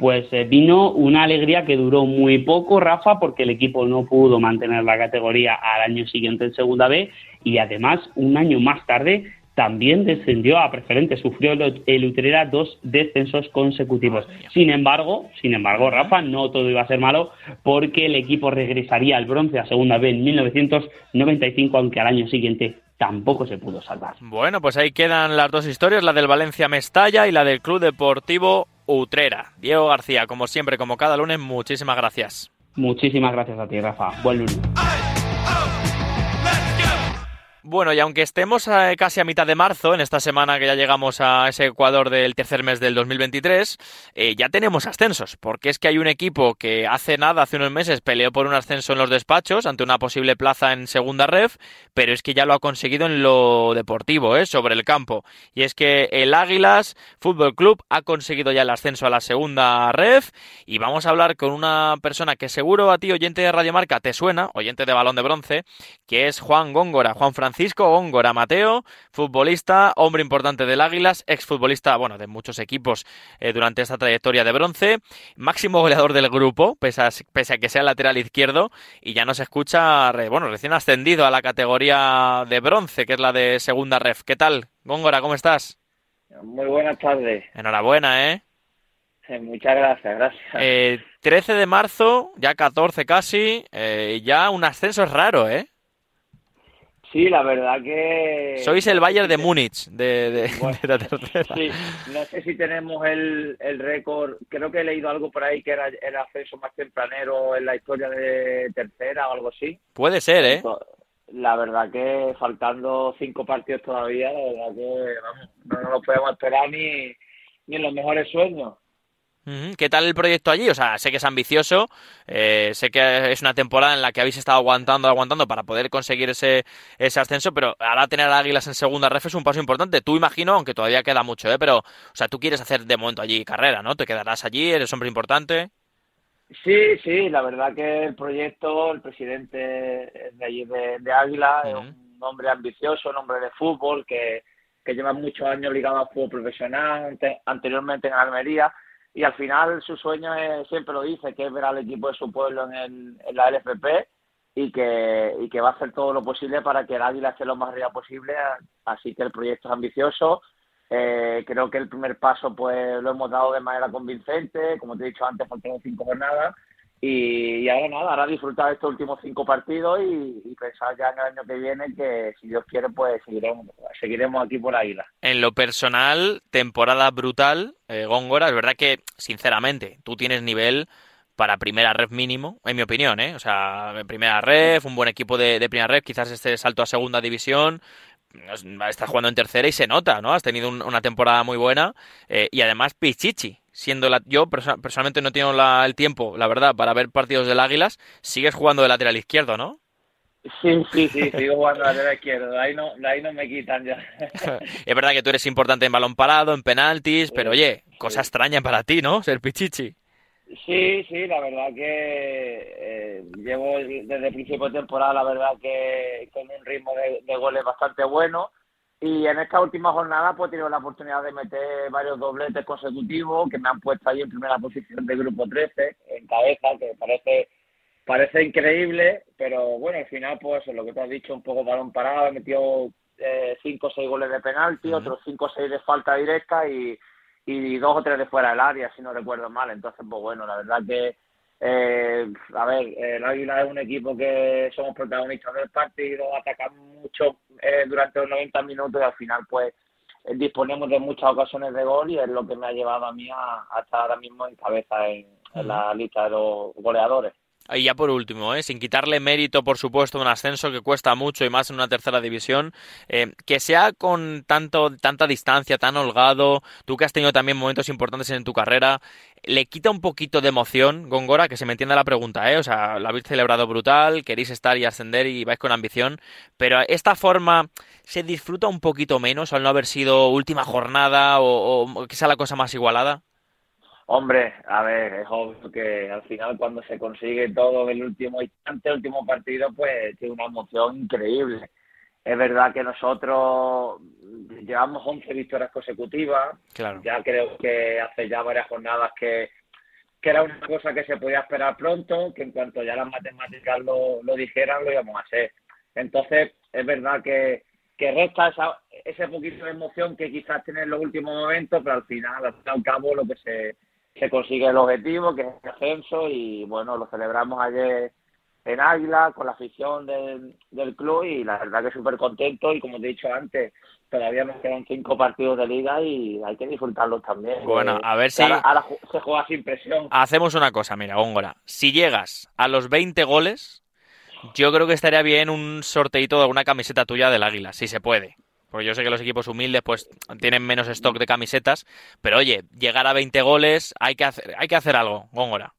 Pues eh, vino una alegría que duró muy poco, Rafa, porque el equipo no pudo mantener la categoría al año siguiente en Segunda B y además un año más tarde también descendió a preferente, sufrió el, el Utrera dos descensos consecutivos. Sin embargo, sin embargo, Rafa, no todo iba a ser malo porque el equipo regresaría al bronce a Segunda B en 1995, aunque al año siguiente tampoco se pudo salvar. Bueno, pues ahí quedan las dos historias, la del Valencia Mestalla y la del Club Deportivo Utrera. Diego García, como siempre, como cada lunes, muchísimas gracias. Muchísimas gracias a ti, Rafa. Buen lunes. Bueno, y aunque estemos eh, casi a mitad de marzo, en esta semana que ya llegamos a ese Ecuador del tercer mes del 2023, eh, ya tenemos ascensos, porque es que hay un equipo que hace nada, hace unos meses, peleó por un ascenso en los despachos ante una posible plaza en segunda ref, pero es que ya lo ha conseguido en lo deportivo, ¿eh? sobre el campo. Y es que el Águilas Fútbol Club ha conseguido ya el ascenso a la segunda ref, y vamos a hablar con una persona que seguro a ti, oyente de Radio Marca, te suena, oyente de balón de bronce, que es Juan Góngora, Juan Francisco Góngora Mateo, futbolista, hombre importante del Águilas, exfutbolista, bueno, de muchos equipos eh, durante esta trayectoria de bronce, máximo goleador del grupo, pese a, pese a que sea lateral izquierdo, y ya nos escucha, re- bueno, recién ascendido a la categoría de bronce, que es la de segunda ref. ¿Qué tal, Góngora? ¿Cómo estás? Muy buenas tardes. Enhorabuena, ¿eh? Eh, Muchas gracias, gracias. Eh, 13 de marzo, ya 14 casi, eh, ya un ascenso es raro, ¿eh? Sí, la verdad que... Sois el Bayern de Múnich de, de- Bueno, de la tercera. Sí, no sé si tenemos el, el récord, creo que he leído algo por ahí que era el ascenso más tempranero en la historia de tercera o algo así. Puede ser, ¿eh? La verdad que faltando cinco partidos todavía, la verdad que vamos, no nos lo podemos esperar ni, ni en los mejores sueños. ¿Qué tal el proyecto allí? O sea, sé que es ambicioso, eh, sé que es una temporada en la que habéis estado aguantando, aguantando para poder conseguir ese, ese ascenso, pero ahora tener a Águilas en segunda ref es un paso importante. Tú imagino, aunque todavía queda mucho, ¿eh? Pero, o sea, tú quieres hacer de momento allí carrera, ¿no? Te quedarás allí, eres hombre importante. Sí, sí, la verdad que el proyecto, el presidente de allí de, de Águila es un hombre ambicioso, un hombre de fútbol que, que lleva muchos años ligado al fútbol profesional, ante- anteriormente en Almería, y al final su sueño es, siempre lo dice, que es ver al equipo de su pueblo en, el, en la LFP y que, y que va a hacer todo lo posible para que el Águila esté lo más arriba posible, así que el proyecto es ambicioso. Eh, creo que el primer paso pues lo hemos dado de manera convincente, como te he dicho antes, faltan cinco jornadas y, ahora nada, ahora disfrutar estos últimos cinco partidos y, pensar ya en el año que viene que si Dios quiere pues seguiremos, seguiremos aquí por Águila. En lo personal, temporada brutal, eh, Góngora. Es verdad que, sinceramente, tú tienes nivel para primera ref mínimo, en mi opinión, ¿eh? O sea, primera ref, un buen equipo de, de primera ref, quizás este salto a segunda división, estás jugando en tercera y se nota, ¿no? Has tenido un- una temporada muy buena eh, y además Pichichi, siendo la... Yo perso- personalmente no tengo la- el tiempo, la verdad, para ver partidos del Águilas, sigues jugando de lateral izquierdo, ¿no? Sí, sí, sí, sigo jugando a la izquierda, de ahí no, de ahí no me quitan ya. es verdad que tú eres importante en balón parado, en penaltis, pero oye, cosa extraña para ti, ¿no? Ser Pichichi. Sí, sí, la verdad que eh, llevo desde el principio de temporada, la verdad que con un ritmo de, de goles bastante bueno. Y en esta última jornada pues he tenido la oportunidad de meter varios dobletes consecutivos que me han puesto ahí en primera posición del grupo 13, en cabeza, que parece parece increíble, pero bueno, al final pues lo que te has dicho, un poco balón parado, he metido eh, cinco o seis goles de penalti, otros cinco o seis de falta directa y, y dos o tres de fuera del área, si no recuerdo mal. Entonces, pues bueno, la verdad que, eh, a ver, el Águila es un equipo que somos protagonistas del partido, atacamos mucho eh, durante los 90 minutos y al final, pues, eh, disponemos de muchas ocasiones de gol y es lo que me ha llevado a mí a, a estar ahora mismo en cabeza en, en la lista de los goleadores. Y ya por último, ¿eh? sin quitarle mérito, por supuesto, un ascenso que cuesta mucho y más en una tercera división, eh, que sea con tanto, tanta distancia, tan holgado, tú que has tenido también momentos importantes en tu carrera, ¿le quita un poquito de emoción, Góngora, que se me entienda la pregunta, ¿eh? O sea, lo habéis celebrado brutal, queréis estar y ascender y vais con ambición, pero esta forma se disfruta un poquito menos al no haber sido última jornada o, o la cosa más igualada. Hombre, a ver, es obvio que al final cuando se consigue todo en el último instante, el último partido, pues tiene una emoción increíble. Es verdad que nosotros llevamos 11 victorias consecutivas. Claro. Ya creo que hace ya varias jornadas que, que era una cosa que se podía esperar pronto, que en cuanto ya las matemáticas lo, lo dijeran, lo íbamos a hacer. Entonces, es verdad que, que resta esa, ese poquito de emoción que quizás tiene en los últimos momentos, pero al final, al fin y al cabo, lo que se, se consigue el objetivo, que es el ascenso, y bueno, lo celebramos ayer en Águila, con la afición del, del club y la verdad que súper contento y como te he dicho antes, todavía nos quedan cinco partidos de liga y hay que disfrutarlos también. Bueno, a ver si- Ahora, se juega sin presión. Hacemos una cosa, mira, Góngora. Si llegas a los 20 goles, yo creo que estaría bien un sorteito de alguna camiseta tuya del Águila, si se puede. Porque yo sé que los equipos humildes pues tienen menos stock de camisetas, pero oye, llegar a 20 goles hay que hacer, hay que hacer algo, Góngora.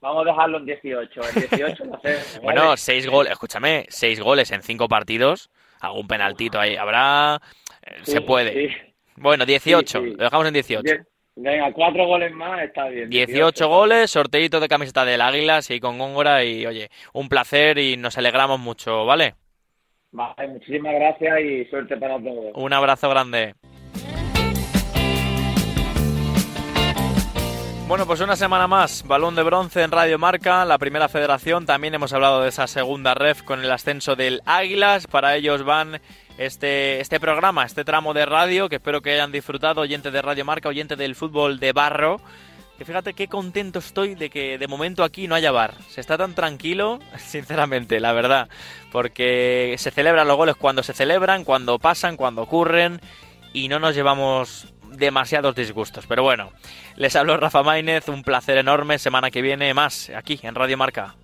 Vamos a dejarlo en 18. En 18 lo hacemos, ¿vale? Bueno, seis goles, escúchame, seis goles en cinco partidos, algún penaltito ahí habrá, eh, Sí, se puede. sí. Bueno, 18, Sí, sí. lo dejamos en 18. Die- Venga, cuatro goles más, está bien. 18 goles, sorteito de camiseta del Águila, sí, con Góngora y oye, un placer y nos alegramos mucho, ¿vale? Muchísimas gracias y suerte para todos. Un abrazo grande. Bueno, pues una semana más, balón de bronce en Radio Marca, la primera federación. También hemos hablado de esa segunda ref con el ascenso del Águilas. Para ellos van este, este programa, este tramo de radio, que espero que hayan disfrutado, oyente de Radio Marca, oyente del fútbol de barro. Que fíjate qué contento estoy de que de momento aquí no haya bar. Se está tan tranquilo, sinceramente, la verdad. Porque se celebran los goles cuando se celebran, cuando pasan, cuando ocurren. Y no nos llevamos demasiados disgustos. Pero bueno, les habló Rafa Maínez, un placer enorme. Semana que viene más aquí en Radio Marca.